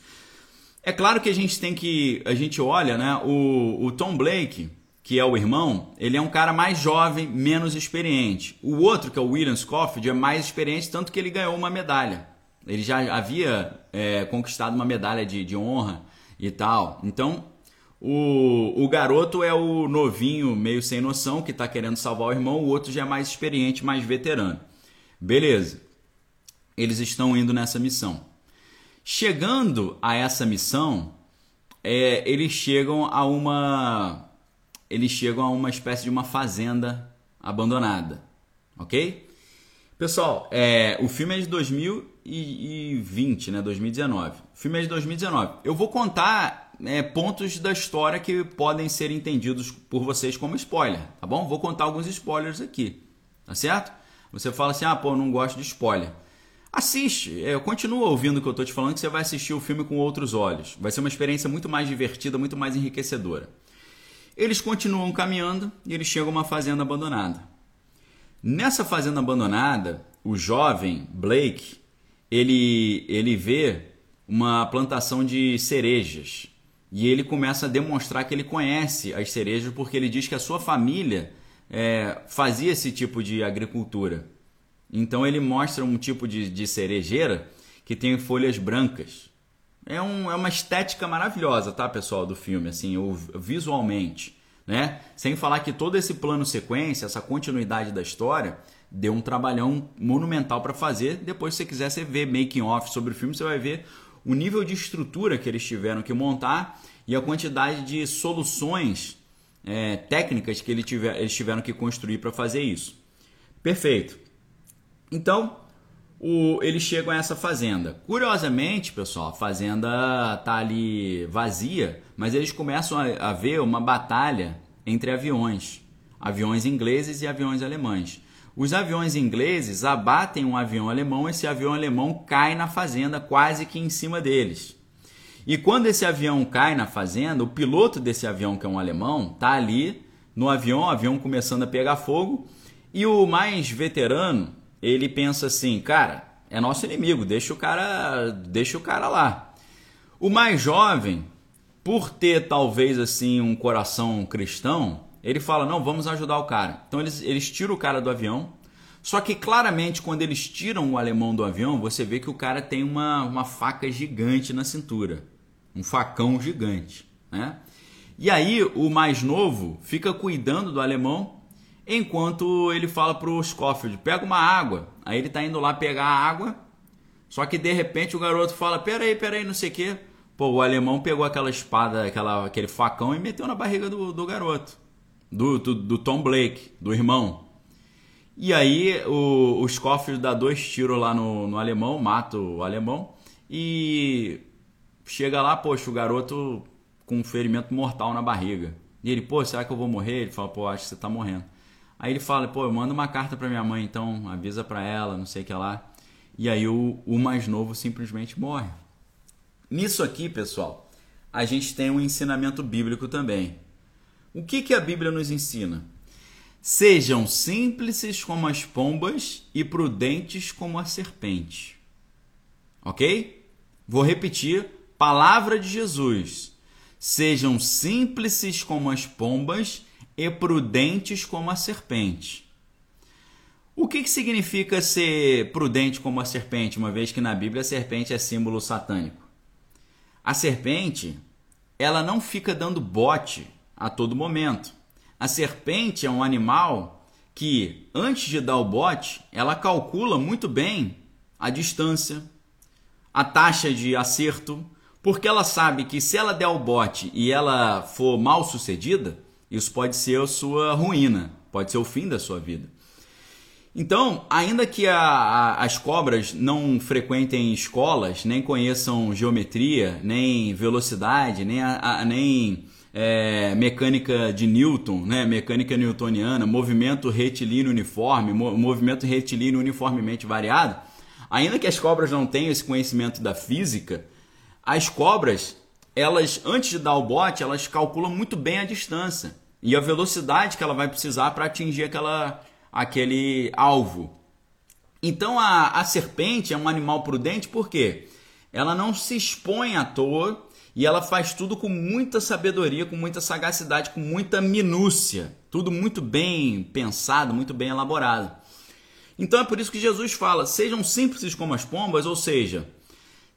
É claro que a gente tem que. A gente olha, né? O, o Tom Blake, que é o irmão, ele é um cara mais jovem, menos experiente. O outro, que é o William Scofield, é mais experiente, tanto que ele ganhou uma medalha. Ele já havia é, conquistado uma medalha de, de honra e tal. Então, o, o garoto é o novinho, meio sem noção, que está querendo salvar o irmão, o outro já é mais experiente, mais veterano. Beleza. Eles estão indo nessa missão. Chegando a essa missão, é, eles chegam a uma. Eles chegam a uma espécie de uma fazenda abandonada. Ok? Pessoal, é, o filme é de 2020, né? 2019. O filme é de 2019. Eu vou contar é, pontos da história que podem ser entendidos por vocês como spoiler, tá bom? Vou contar alguns spoilers aqui, tá certo? Você fala assim, ah, pô, não gosto de spoiler. Assiste, é, continua ouvindo o que eu estou te falando, que você vai assistir o filme com outros olhos. Vai ser uma experiência muito mais divertida, muito mais enriquecedora. Eles continuam caminhando e eles chegam a uma fazenda abandonada. Nessa fazenda abandonada, o jovem Blake, ele, ele vê uma plantação de cerejas. E ele começa a demonstrar que ele conhece as cerejas porque ele diz que a sua família é, fazia esse tipo de agricultura. Então ele mostra um tipo de, de cerejeira que tem folhas brancas. É, um, é uma estética maravilhosa, tá, pessoal, do filme, assim, visualmente. Né? Sem falar que todo esse plano sequência, essa continuidade da história, deu um trabalhão monumental para fazer. Depois, se você quiser você ver making off sobre o filme, você vai ver o nível de estrutura que eles tiveram que montar e a quantidade de soluções é, técnicas que eles tiveram que construir para fazer isso. Perfeito. Então, o, eles chegam a essa fazenda. Curiosamente, pessoal, a fazenda tá ali vazia, mas eles começam a, a ver uma batalha entre aviões, aviões ingleses e aviões alemães. Os aviões ingleses abatem um avião alemão, esse avião alemão cai na fazenda quase que em cima deles. E quando esse avião cai na fazenda, o piloto desse avião, que é um alemão, tá ali no avião, o avião começando a pegar fogo, e o mais veterano, ele pensa assim, cara, é nosso inimigo, deixa o cara, deixa o cara lá. O mais jovem, por ter talvez assim um coração cristão, ele fala: "Não, vamos ajudar o cara". Então eles eles tiram o cara do avião. Só que claramente quando eles tiram o alemão do avião, você vê que o cara tem uma, uma faca gigante na cintura, um facão gigante, né? E aí o mais novo fica cuidando do alemão Enquanto ele fala pro Scofield, pega uma água. Aí ele tá indo lá pegar a água. Só que de repente o garoto fala, peraí, peraí, não sei o quê. Pô, o alemão pegou aquela espada, aquela, aquele facão e meteu na barriga do, do garoto. Do, do, do, Tom Blake, do irmão. E aí o, o Scofield dá dois tiros lá no, no alemão, mata o alemão. E chega lá, poxa, o garoto com um ferimento mortal na barriga. E ele, pô, será que eu vou morrer? Ele fala, pô, acho que você tá morrendo. Aí ele fala, pô, manda uma carta para minha mãe, então avisa para ela, não sei o que lá. E aí o, o mais novo simplesmente morre. Nisso aqui, pessoal, a gente tem um ensinamento bíblico também. O que, que a Bíblia nos ensina? Sejam simples como as pombas e prudentes como a serpente. Ok? Vou repetir: palavra de Jesus. Sejam simples como as pombas e prudentes como a serpente. O que, que significa ser prudente como a serpente, uma vez que na Bíblia a serpente é símbolo satânico? A serpente, ela não fica dando bote a todo momento. A serpente é um animal que, antes de dar o bote, ela calcula muito bem a distância, a taxa de acerto, porque ela sabe que se ela der o bote e ela for mal sucedida, isso pode ser a sua ruína, pode ser o fim da sua vida. Então, ainda que a, a, as cobras não frequentem escolas, nem conheçam geometria, nem velocidade, nem, a, nem é, mecânica de Newton, né? mecânica newtoniana, movimento retilíneo uniforme, movimento retilíneo uniformemente variado, ainda que as cobras não tenham esse conhecimento da física, as cobras, elas antes de dar o bote, elas calculam muito bem a distância e a velocidade que ela vai precisar para atingir aquela, aquele alvo. Então a, a serpente é um animal prudente porque ela não se expõe à toa e ela faz tudo com muita sabedoria, com muita sagacidade, com muita minúcia, tudo muito bem pensado, muito bem elaborado. Então é por isso que Jesus fala: sejam simples como as pombas, ou seja,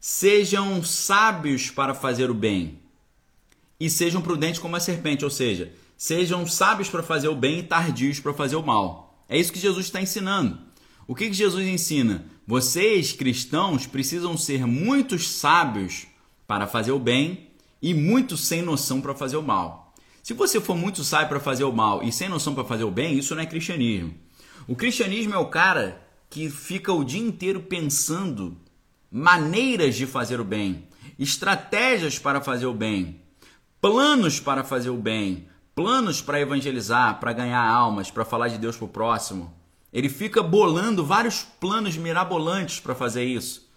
sejam sábios para fazer o bem e sejam prudentes como a serpente, ou seja, sejam sábios para fazer o bem e tardios para fazer o mal. É isso que Jesus está ensinando. O que, que Jesus ensina? Vocês, cristãos, precisam ser muito sábios para fazer o bem e muito sem noção para fazer o mal. Se você for muito sábio para fazer o mal e sem noção para fazer o bem, isso não é cristianismo. O cristianismo é o cara que fica o dia inteiro pensando maneiras de fazer o bem, estratégias para fazer o bem, planos para fazer o bem, planos para evangelizar, para ganhar almas, para falar de Deus para o próximo. Ele fica bolando vários planos mirabolantes para fazer isso.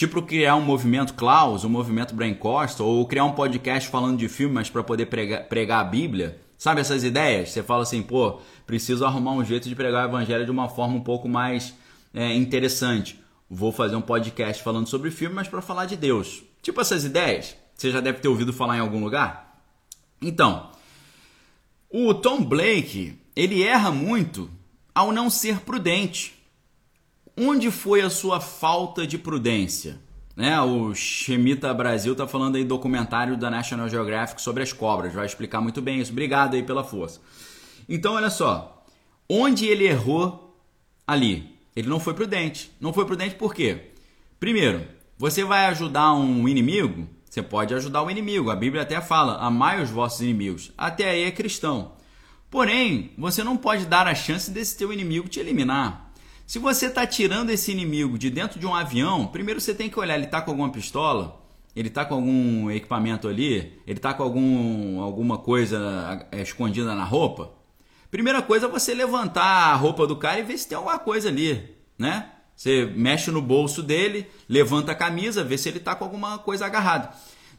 Tipo criar um movimento Klaus, um movimento Brain Costa, ou criar um podcast falando de filme, mas para poder pregar, pregar a Bíblia. Sabe essas ideias? Você fala assim, pô, preciso arrumar um jeito de pregar o evangelho de uma forma um pouco mais é, interessante. Vou fazer um podcast falando sobre filme, mas para falar de Deus. Tipo essas ideias. Você já deve ter ouvido falar em algum lugar? Então, o Tom Blake, ele erra muito ao não ser prudente. Onde foi a sua falta de prudência? Né? O Chemita Brasil está falando aí documentário da National Geographic sobre as cobras, vai explicar muito bem isso. Obrigado aí pela força. Então, olha só, onde ele errou ali? Ele não foi prudente. Não foi prudente por quê? Primeiro, você vai ajudar um inimigo, você pode ajudar o inimigo. A Bíblia até fala: amai os vossos inimigos. Até aí é cristão. Porém, você não pode dar a chance desse teu inimigo te eliminar. Se você está tirando esse inimigo de dentro de um avião, primeiro você tem que olhar, ele está com alguma pistola? Ele está com algum equipamento ali? Ele está com algum, alguma coisa é, escondida na roupa? Primeira coisa é você levantar a roupa do cara e ver se tem alguma coisa ali, né? Você mexe no bolso dele, levanta a camisa, vê se ele está com alguma coisa agarrada.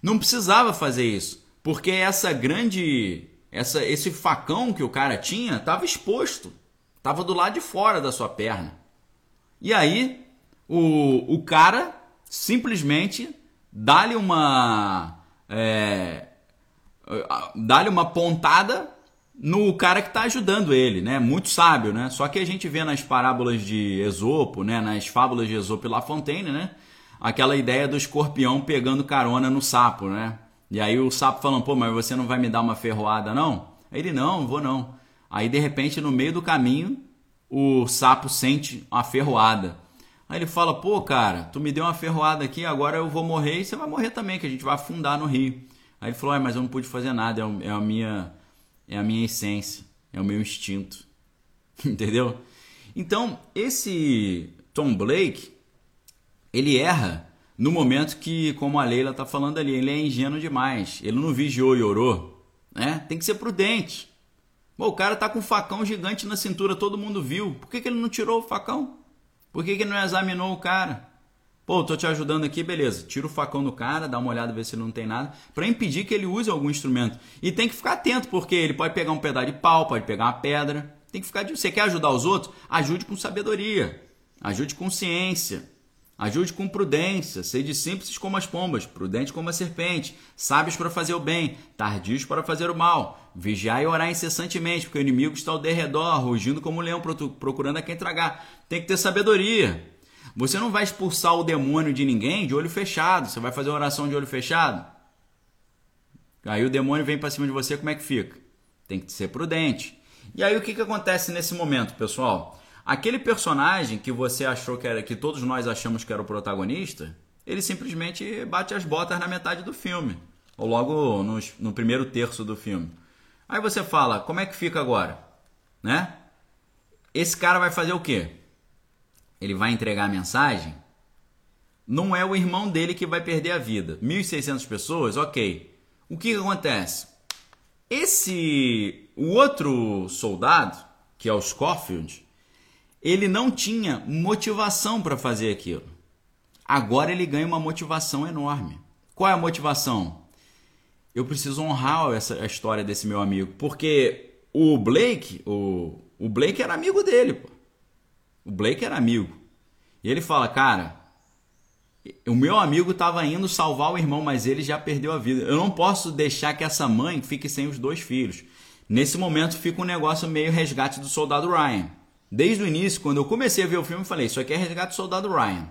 Não precisava fazer isso, porque essa grande, essa, esse facão que o cara tinha estava exposto, estava do lado de fora da sua perna. E aí o, o cara simplesmente dá-lhe uma é, dá-lhe uma pontada no cara que está ajudando ele, né? Muito sábio, né? Só que a gente vê nas parábolas de Esopo, né? Nas fábulas de Esopo e La Fontaine, né? Aquela ideia do escorpião pegando carona no sapo, né? E aí o sapo falando, pô, mas você não vai me dar uma ferroada, não? Ele, não, vou não. Aí de repente, no meio do caminho, o sapo sente uma ferroada. Aí ele fala, pô, cara, tu me deu uma ferroada aqui, agora eu vou morrer e você vai morrer também, que a gente vai afundar no rio. Aí ele falou, é, mas eu não pude fazer nada, é a minha é a minha essência, é o meu instinto. Entendeu? Então, esse Tom Blake, ele erra no momento que, como a Leila está falando ali, ele é ingênuo demais. Ele não vigiou e orou. Né? Tem que ser prudente. O cara tá com um facão gigante na cintura, todo mundo viu. Por que, que ele não tirou o facão? Por que, que ele não examinou o cara? Pô, tô te ajudando aqui, beleza. Tira o facão do cara, dá uma olhada, ver se ele não tem nada, para impedir que ele use algum instrumento. E tem que ficar atento, porque ele pode pegar um pedaço de pau, pode pegar uma pedra. Tem que ficar de. Você quer ajudar os outros? Ajude com sabedoria. Ajude com ciência. Ajude com prudência, sede simples como as pombas, prudente como a serpente, sábios para fazer o bem, tardios para fazer o mal. Vigiar e orar incessantemente, porque o inimigo está ao derredor, rugindo como um leão, procurando a quem tragar. Tem que ter sabedoria. Você não vai expulsar o demônio de ninguém de olho fechado. Você vai fazer uma oração de olho fechado. Aí o demônio vem para cima de você, como é que fica? Tem que ser prudente. E aí o que, que acontece nesse momento, pessoal? Aquele personagem que você achou que era, que todos nós achamos que era o protagonista, ele simplesmente bate as botas na metade do filme, ou logo no, no primeiro terço do filme. Aí você fala, como é que fica agora, né? Esse cara vai fazer o quê? ele vai entregar a mensagem, não é o irmão dele que vai perder a vida. 1.600 pessoas, ok. O que, que acontece? Esse, o outro soldado, que é o Scofield, ele não tinha motivação para fazer aquilo. Agora ele ganha uma motivação enorme. Qual é a motivação? Eu preciso honrar essa a história desse meu amigo, porque o Blake, o, o Blake era amigo dele, pô. O Blake era amigo. E ele fala, cara, o meu amigo estava indo salvar o irmão, mas ele já perdeu a vida. Eu não posso deixar que essa mãe fique sem os dois filhos. Nesse momento fica um negócio meio resgate do soldado Ryan. Desde o início, quando eu comecei a ver o filme, eu falei: Isso aqui é Resgate do Soldado Ryan.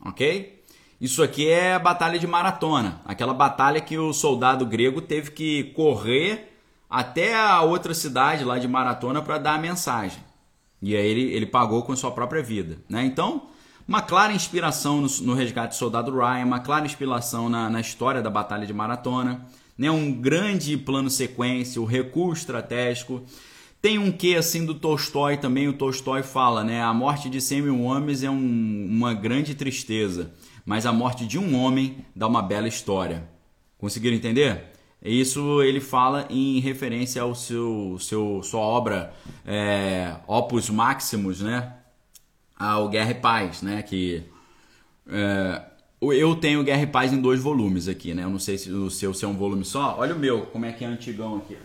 Ok? Isso aqui é a Batalha de Maratona aquela batalha que o soldado grego teve que correr até a outra cidade lá de Maratona para dar a mensagem. E aí ele, ele pagou com sua própria vida. Né? Então, uma clara inspiração no, no Resgate do Soldado Ryan, uma clara inspiração na, na história da Batalha de Maratona, né? um grande plano sequência, o recuo estratégico. Tem um quê assim do Tolstói também, o Tolstói fala, né? A morte de 100 mil homens é um, uma grande tristeza, mas a morte de um homem dá uma bela história. Conseguiram entender? Isso ele fala em referência ao seu, seu sua obra é, Opus Maximus, né? ao Guerra e Paz, né? Que é, eu tenho Guerra e Paz em dois volumes aqui, né? Eu não sei se o seu se é um volume só. Olha o meu, como é que é antigão aqui.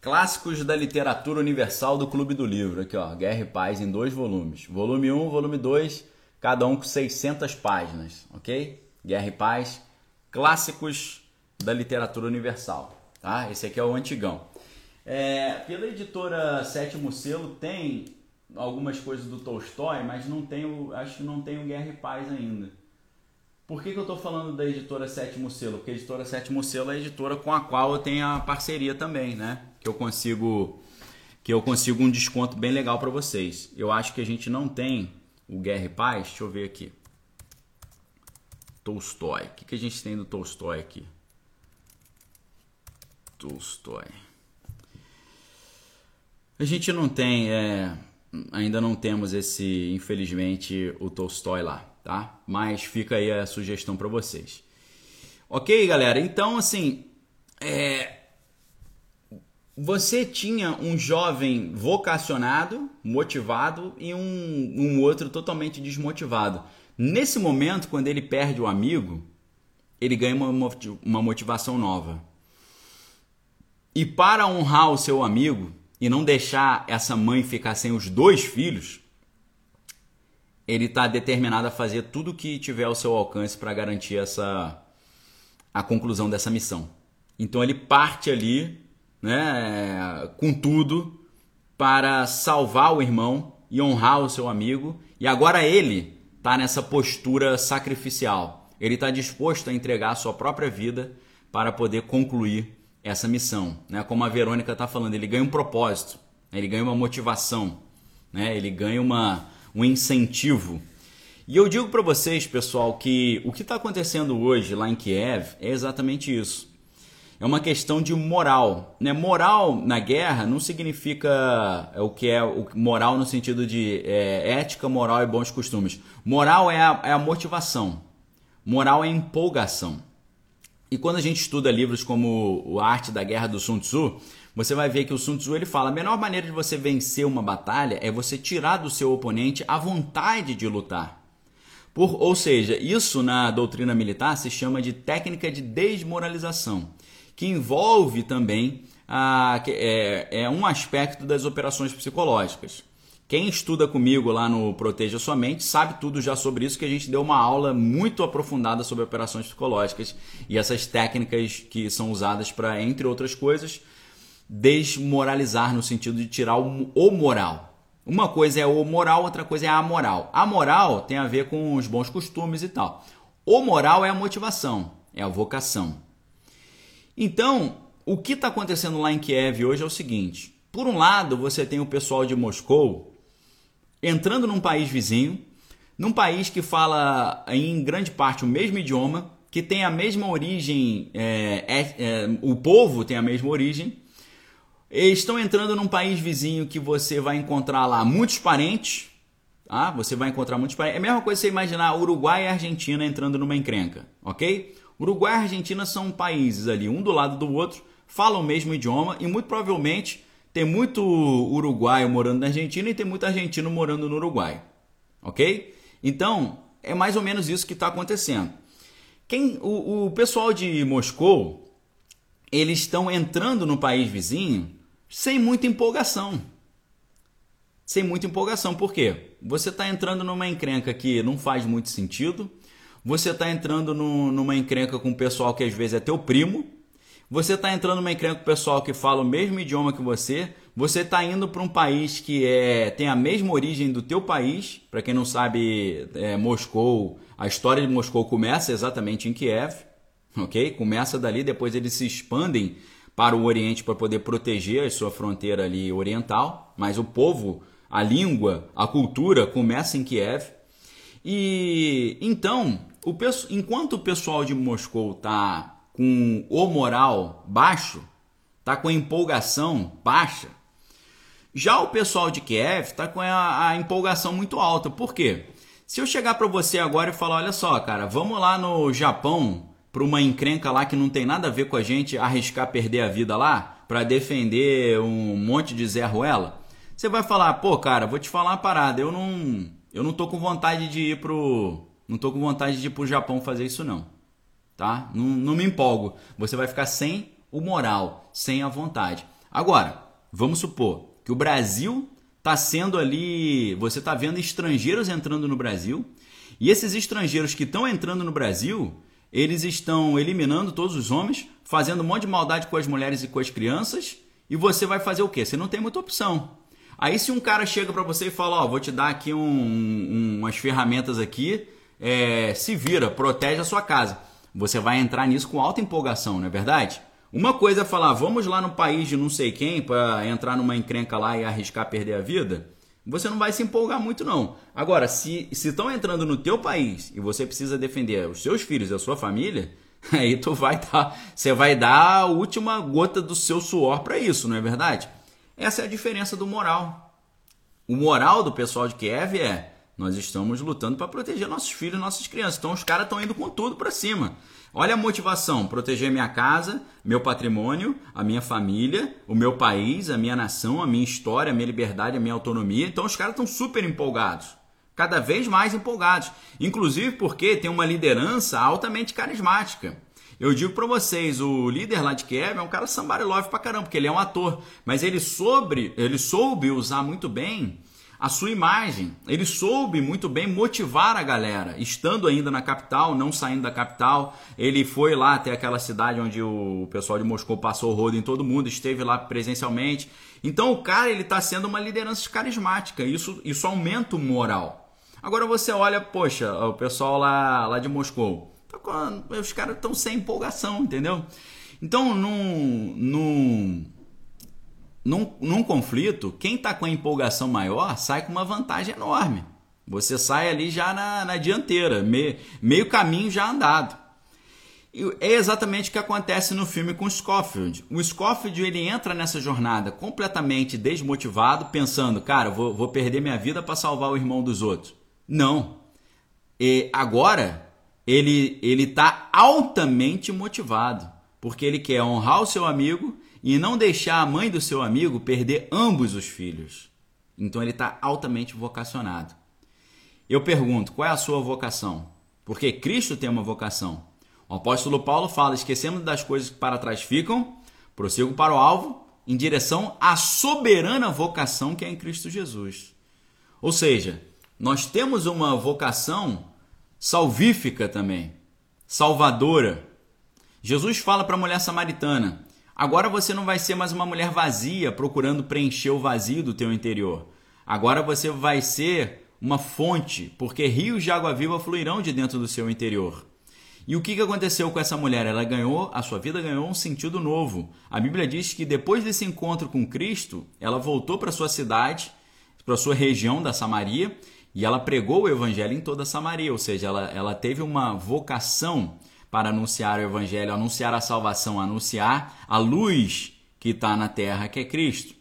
Clássicos da Literatura Universal do Clube do Livro. Aqui, ó, Guerra e Paz em dois volumes. Volume 1, volume 2, cada um com 600 páginas, ok? Guerra e Paz, clássicos da literatura universal. Tá? Esse aqui é o antigão. É, pela editora Sétimo Selo tem algumas coisas do Tolstói, mas não tem o, acho que não tem o Guerra e Paz ainda. Por que, que eu estou falando da editora Sétimo Selo? Porque a editora Sétimo Selo é a editora com a qual eu tenho a parceria também, né? Eu consigo que eu consigo um desconto bem legal para vocês. Eu acho que a gente não tem o Guerra e Paz. Deixa eu ver aqui. Tolstói. O que, que a gente tem do Tolstói aqui? Tolstói. A gente não tem, é, ainda não temos esse, infelizmente, o Tolstói lá, tá? Mas fica aí a sugestão para vocês. Ok, galera? Então, assim, é, você tinha um jovem vocacionado, motivado e um, um outro totalmente desmotivado. Nesse momento, quando ele perde o amigo, ele ganha uma, uma motivação nova. E para honrar o seu amigo e não deixar essa mãe ficar sem os dois filhos, ele está determinado a fazer tudo o que tiver ao seu alcance para garantir essa a conclusão dessa missão. Então ele parte ali, né, com tudo para salvar o irmão e honrar o seu amigo. E agora ele está nessa postura sacrificial. Ele está disposto a entregar a sua própria vida para poder concluir essa missão. Né? Como a Verônica está falando, ele ganha um propósito, ele ganha uma motivação, né? ele ganha uma, um incentivo. E eu digo para vocês, pessoal, que o que está acontecendo hoje lá em Kiev é exatamente isso. É uma questão de moral. Né? Moral na guerra não significa é o que é moral no sentido de é, ética, moral e bons costumes. Moral é a, é a motivação. Moral é empolgação. E quando a gente estuda livros como O Arte da Guerra do Sun Tzu, você vai ver que o Sun Tzu ele fala: a melhor maneira de você vencer uma batalha é você tirar do seu oponente a vontade de lutar. Por, ou seja, isso na doutrina militar se chama de técnica de desmoralização, que envolve também a, é, é um aspecto das operações psicológicas. Quem estuda comigo lá no Proteja Sua Mente sabe tudo já sobre isso, que a gente deu uma aula muito aprofundada sobre operações psicológicas e essas técnicas que são usadas para, entre outras coisas, desmoralizar no sentido de tirar o, o moral. Uma coisa é o moral, outra coisa é a moral. A moral tem a ver com os bons costumes e tal. O moral é a motivação, é a vocação. Então, o que está acontecendo lá em Kiev hoje é o seguinte: por um lado, você tem o pessoal de Moscou entrando num país vizinho, num país que fala em grande parte o mesmo idioma, que tem a mesma origem, é, é, é, o povo tem a mesma origem, estão entrando num país vizinho que você vai encontrar lá muitos parentes, tá? Você vai encontrar muitos parentes. É a mesma coisa você imaginar Uruguai e Argentina entrando numa encrenca, ok? Uruguai e Argentina são países ali, um do lado do outro, falam o mesmo idioma e muito provavelmente tem muito uruguaio morando na Argentina e tem muito argentino morando no Uruguai. Ok? Então, é mais ou menos isso que está acontecendo. Quem, o, o pessoal de Moscou, eles estão entrando no país vizinho sem muita empolgação. Sem muita empolgação. Por quê? Você está entrando numa encrenca que não faz muito sentido. Você está entrando no, numa encrenca com o pessoal que às vezes é teu primo, você está entrando numa encrenca com o pessoal que fala o mesmo idioma que você, você está indo para um país que é, tem a mesma origem do teu país. Para quem não sabe, é, Moscou, a história de Moscou começa exatamente em Kiev, ok? Começa dali, depois eles se expandem para o Oriente para poder proteger a sua fronteira ali oriental. Mas o povo, a língua, a cultura começa em Kiev. E então, o, enquanto o pessoal de Moscou está com o moral baixo, está com a empolgação baixa, já o pessoal de Kiev está com a, a, empolgação muito alta. Por quê? Se eu chegar para você agora e falar, olha só, cara, vamos lá no Japão para uma encrenca lá que não tem nada a ver com a gente arriscar perder a vida lá para defender um monte de Zé Ruela, você vai falar, pô, cara, vou te falar uma parada, eu não, eu não tô com vontade de ir pro, não tô com vontade de ir pro Japão fazer isso não, tá? Não, não me empolgo. Você vai ficar sem o moral, sem a vontade. Agora, vamos supor que o Brasil está sendo ali, você está vendo estrangeiros entrando no Brasil, e esses estrangeiros que estão entrando no Brasil, eles estão eliminando todos os homens, fazendo um monte de maldade com as mulheres e com as crianças, e você vai fazer o quê? Você não tem muita opção. Aí se um cara chega para você e fala, ó, oh, vou te dar aqui um, um, umas ferramentas aqui, é, se vira, protege a sua casa. Você vai entrar nisso com alta empolgação, não é verdade? Uma coisa é falar, vamos lá no país de não sei quem para entrar numa encrenca lá e arriscar perder a vida. Você não vai se empolgar muito não. Agora, se estão entrando no teu país e você precisa defender os seus filhos e a sua família, aí tu vai dar, você vai dar a última gota do seu suor para isso, não é verdade? Essa é a diferença do moral. O moral do pessoal de Kiev é nós estamos lutando para proteger nossos filhos, nossas crianças. Então os caras estão indo com tudo para cima. Olha a motivação: proteger minha casa, meu patrimônio, a minha família, o meu país, a minha nação, a minha história, a minha liberdade, a minha autonomia. Então os caras estão super empolgados. Cada vez mais empolgados. Inclusive porque tem uma liderança altamente carismática. Eu digo para vocês, o líder lá de Kiev é um cara somebody love pra caramba, porque ele é um ator. Mas ele, sobre, ele soube usar muito bem a sua imagem. Ele soube muito bem motivar a galera, estando ainda na capital, não saindo da capital. Ele foi lá até aquela cidade onde o pessoal de Moscou passou o rodo em todo mundo, esteve lá presencialmente. Então o cara ele está sendo uma liderança carismática. Isso, isso aumenta o moral. Agora você olha, poxa, o pessoal lá, lá de Moscou, tá os caras estão sem empolgação, entendeu? Então, num, num num, num conflito, quem está com a empolgação maior sai com uma vantagem enorme. Você sai ali já na, na dianteira, meio, meio caminho já andado. E é exatamente o que acontece no filme com o Scofield. O Scofield ele entra nessa jornada completamente desmotivado, pensando, cara, vou, vou perder minha vida para salvar o irmão dos outros. Não. E agora ele ele está altamente motivado, porque ele quer honrar o seu amigo e não deixar a mãe do seu amigo perder ambos os filhos. Então ele está altamente vocacionado. Eu pergunto, qual é a sua vocação? Porque Cristo tem uma vocação. O apóstolo Paulo fala: esquecemos das coisas que para trás ficam, prossigo para o alvo, em direção à soberana vocação que é em Cristo Jesus. Ou seja, nós temos uma vocação salvífica também, salvadora. Jesus fala para a mulher samaritana: Agora você não vai ser mais uma mulher vazia procurando preencher o vazio do teu interior. Agora você vai ser uma fonte, porque rios de água viva fluirão de dentro do seu interior. E o que aconteceu com essa mulher? Ela ganhou, a sua vida ganhou um sentido novo. A Bíblia diz que depois desse encontro com Cristo, ela voltou para sua cidade, para sua região da Samaria, e ela pregou o evangelho em toda a Samaria, ou seja, ela, ela teve uma vocação para anunciar o Evangelho, anunciar a salvação, anunciar a luz que está na terra, que é Cristo.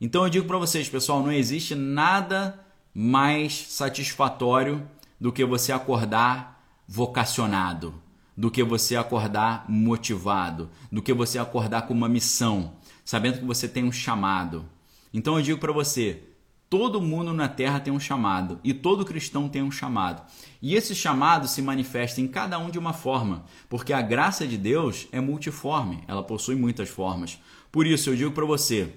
Então eu digo para vocês, pessoal, não existe nada mais satisfatório do que você acordar vocacionado, do que você acordar motivado, do que você acordar com uma missão, sabendo que você tem um chamado. Então eu digo para você, Todo mundo na Terra tem um chamado e todo cristão tem um chamado. E esse chamado se manifesta em cada um de uma forma, porque a graça de Deus é multiforme, ela possui muitas formas. Por isso eu digo para você,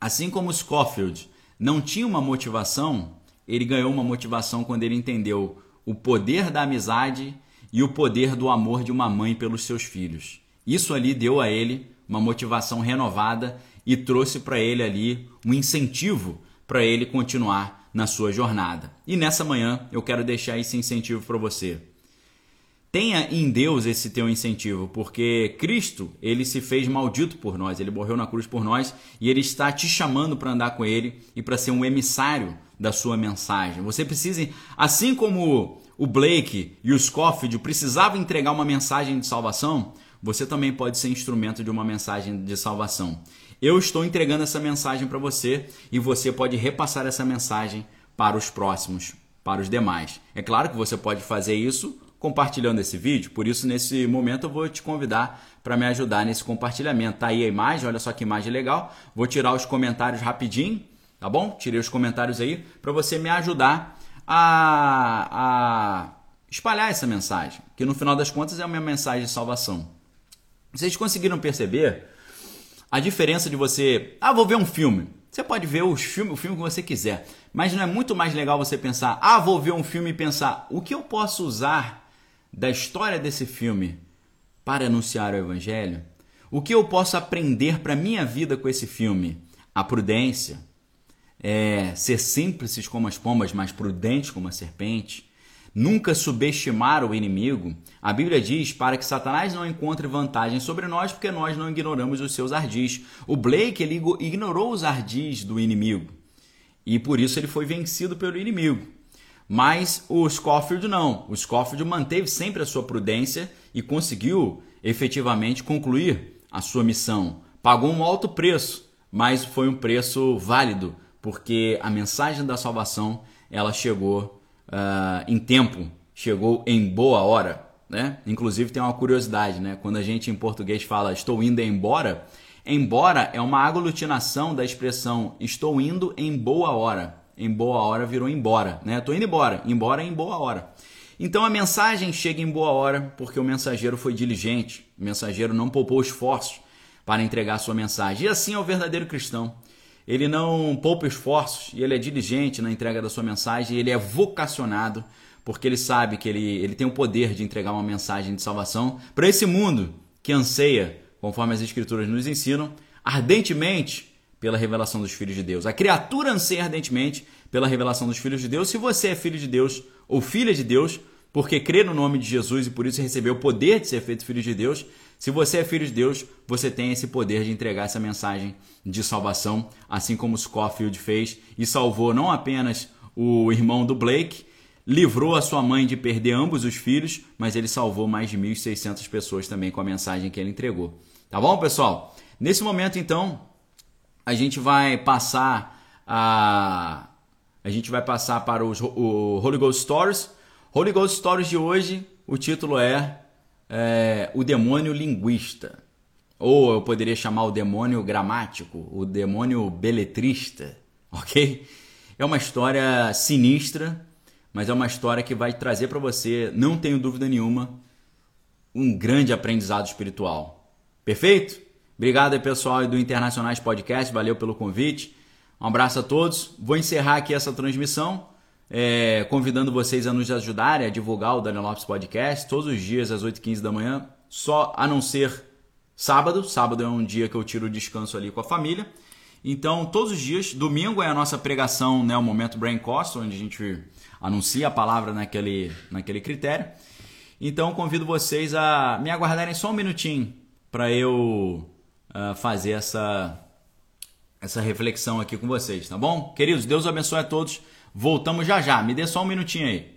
assim como Scofield não tinha uma motivação, ele ganhou uma motivação quando ele entendeu o poder da amizade e o poder do amor de uma mãe pelos seus filhos. Isso ali deu a ele uma motivação renovada e trouxe para ele ali um incentivo para ele continuar na sua jornada. E nessa manhã eu quero deixar esse incentivo para você. Tenha em Deus esse teu incentivo, porque Cristo, ele se fez maldito por nós, ele morreu na cruz por nós e ele está te chamando para andar com ele e para ser um emissário da sua mensagem. Você precisa, assim como o Blake e o Scofield precisavam entregar uma mensagem de salvação, você também pode ser instrumento de uma mensagem de salvação. Eu estou entregando essa mensagem para você e você pode repassar essa mensagem para os próximos, para os demais. É claro que você pode fazer isso compartilhando esse vídeo, por isso nesse momento eu vou te convidar para me ajudar nesse compartilhamento. Tá aí a imagem, olha só que imagem legal. Vou tirar os comentários rapidinho, tá bom? Tirei os comentários aí para você me ajudar a, a espalhar essa mensagem, que no final das contas é uma mensagem de salvação. Vocês conseguiram perceber a diferença de você, ah, vou ver um filme. Você pode ver os filme, o filme que você quiser, mas não é muito mais legal você pensar, ah, vou ver um filme e pensar, o que eu posso usar da história desse filme para anunciar o evangelho? O que eu posso aprender para minha vida com esse filme? A prudência, é, ser simples como as pombas, mas prudentes como a serpente, nunca subestimar o inimigo, a Bíblia diz para que Satanás não encontre vantagem sobre nós, porque nós não ignoramos os seus ardis. O Blake ele ignorou os ardis do inimigo e por isso ele foi vencido pelo inimigo. Mas o Scofield não. O Scofield manteve sempre a sua prudência e conseguiu efetivamente concluir a sua missão. Pagou um alto preço, mas foi um preço válido, porque a mensagem da salvação ela chegou uh, em tempo, chegou em boa hora. Né? Inclusive tem uma curiosidade, né? quando a gente em português fala estou indo embora, embora é uma aglutinação da expressão estou indo em boa hora. Em boa hora virou embora, né? Estou indo embora, embora em boa hora. Então a mensagem chega em boa hora porque o mensageiro foi diligente, o mensageiro não poupou esforços para entregar sua mensagem. E assim é o verdadeiro cristão ele não poupa esforços e ele é diligente na entrega da sua mensagem, ele é vocacionado, porque ele sabe que ele, ele tem o poder de entregar uma mensagem de salvação para esse mundo que anseia, conforme as Escrituras nos ensinam, ardentemente pela revelação dos filhos de Deus. A criatura anseia ardentemente pela revelação dos filhos de Deus. Se você é filho de Deus ou filha de Deus, porque crê no nome de Jesus e por isso recebeu o poder de ser feito filho de Deus, se você é filho de Deus, você tem esse poder de entregar essa mensagem de salvação, assim como Scofield fez e salvou não apenas o irmão do Blake, livrou a sua mãe de perder ambos os filhos, mas ele salvou mais de 1.600 pessoas também com a mensagem que ele entregou. Tá bom, pessoal? Nesse momento, então, a gente vai passar a a gente vai passar para os, o Holy Ghost Stories. Holy Ghost Stories de hoje, o título é é, o demônio linguista. Ou eu poderia chamar o demônio gramático, o demônio beletrista, ok? É uma história sinistra, mas é uma história que vai trazer para você, não tenho dúvida nenhuma, um grande aprendizado espiritual. Perfeito? Obrigado aí, pessoal do Internacionais Podcast, valeu pelo convite. Um abraço a todos. Vou encerrar aqui essa transmissão é, convidando vocês a nos ajudarem a divulgar o Daniel Lopes Podcast todos os dias às 8h15 da manhã, só a não ser sábado. Sábado é um dia que eu tiro o descanso ali com a família. Então, todos os dias, domingo é a nossa pregação, né, o Momento Brain Cost, onde a gente anuncia a palavra naquele, naquele critério. Então, convido vocês a me aguardarem só um minutinho para eu uh, fazer essa, essa reflexão aqui com vocês, tá bom? Queridos, Deus abençoe a todos. Voltamos já já. Me dê só um minutinho aí.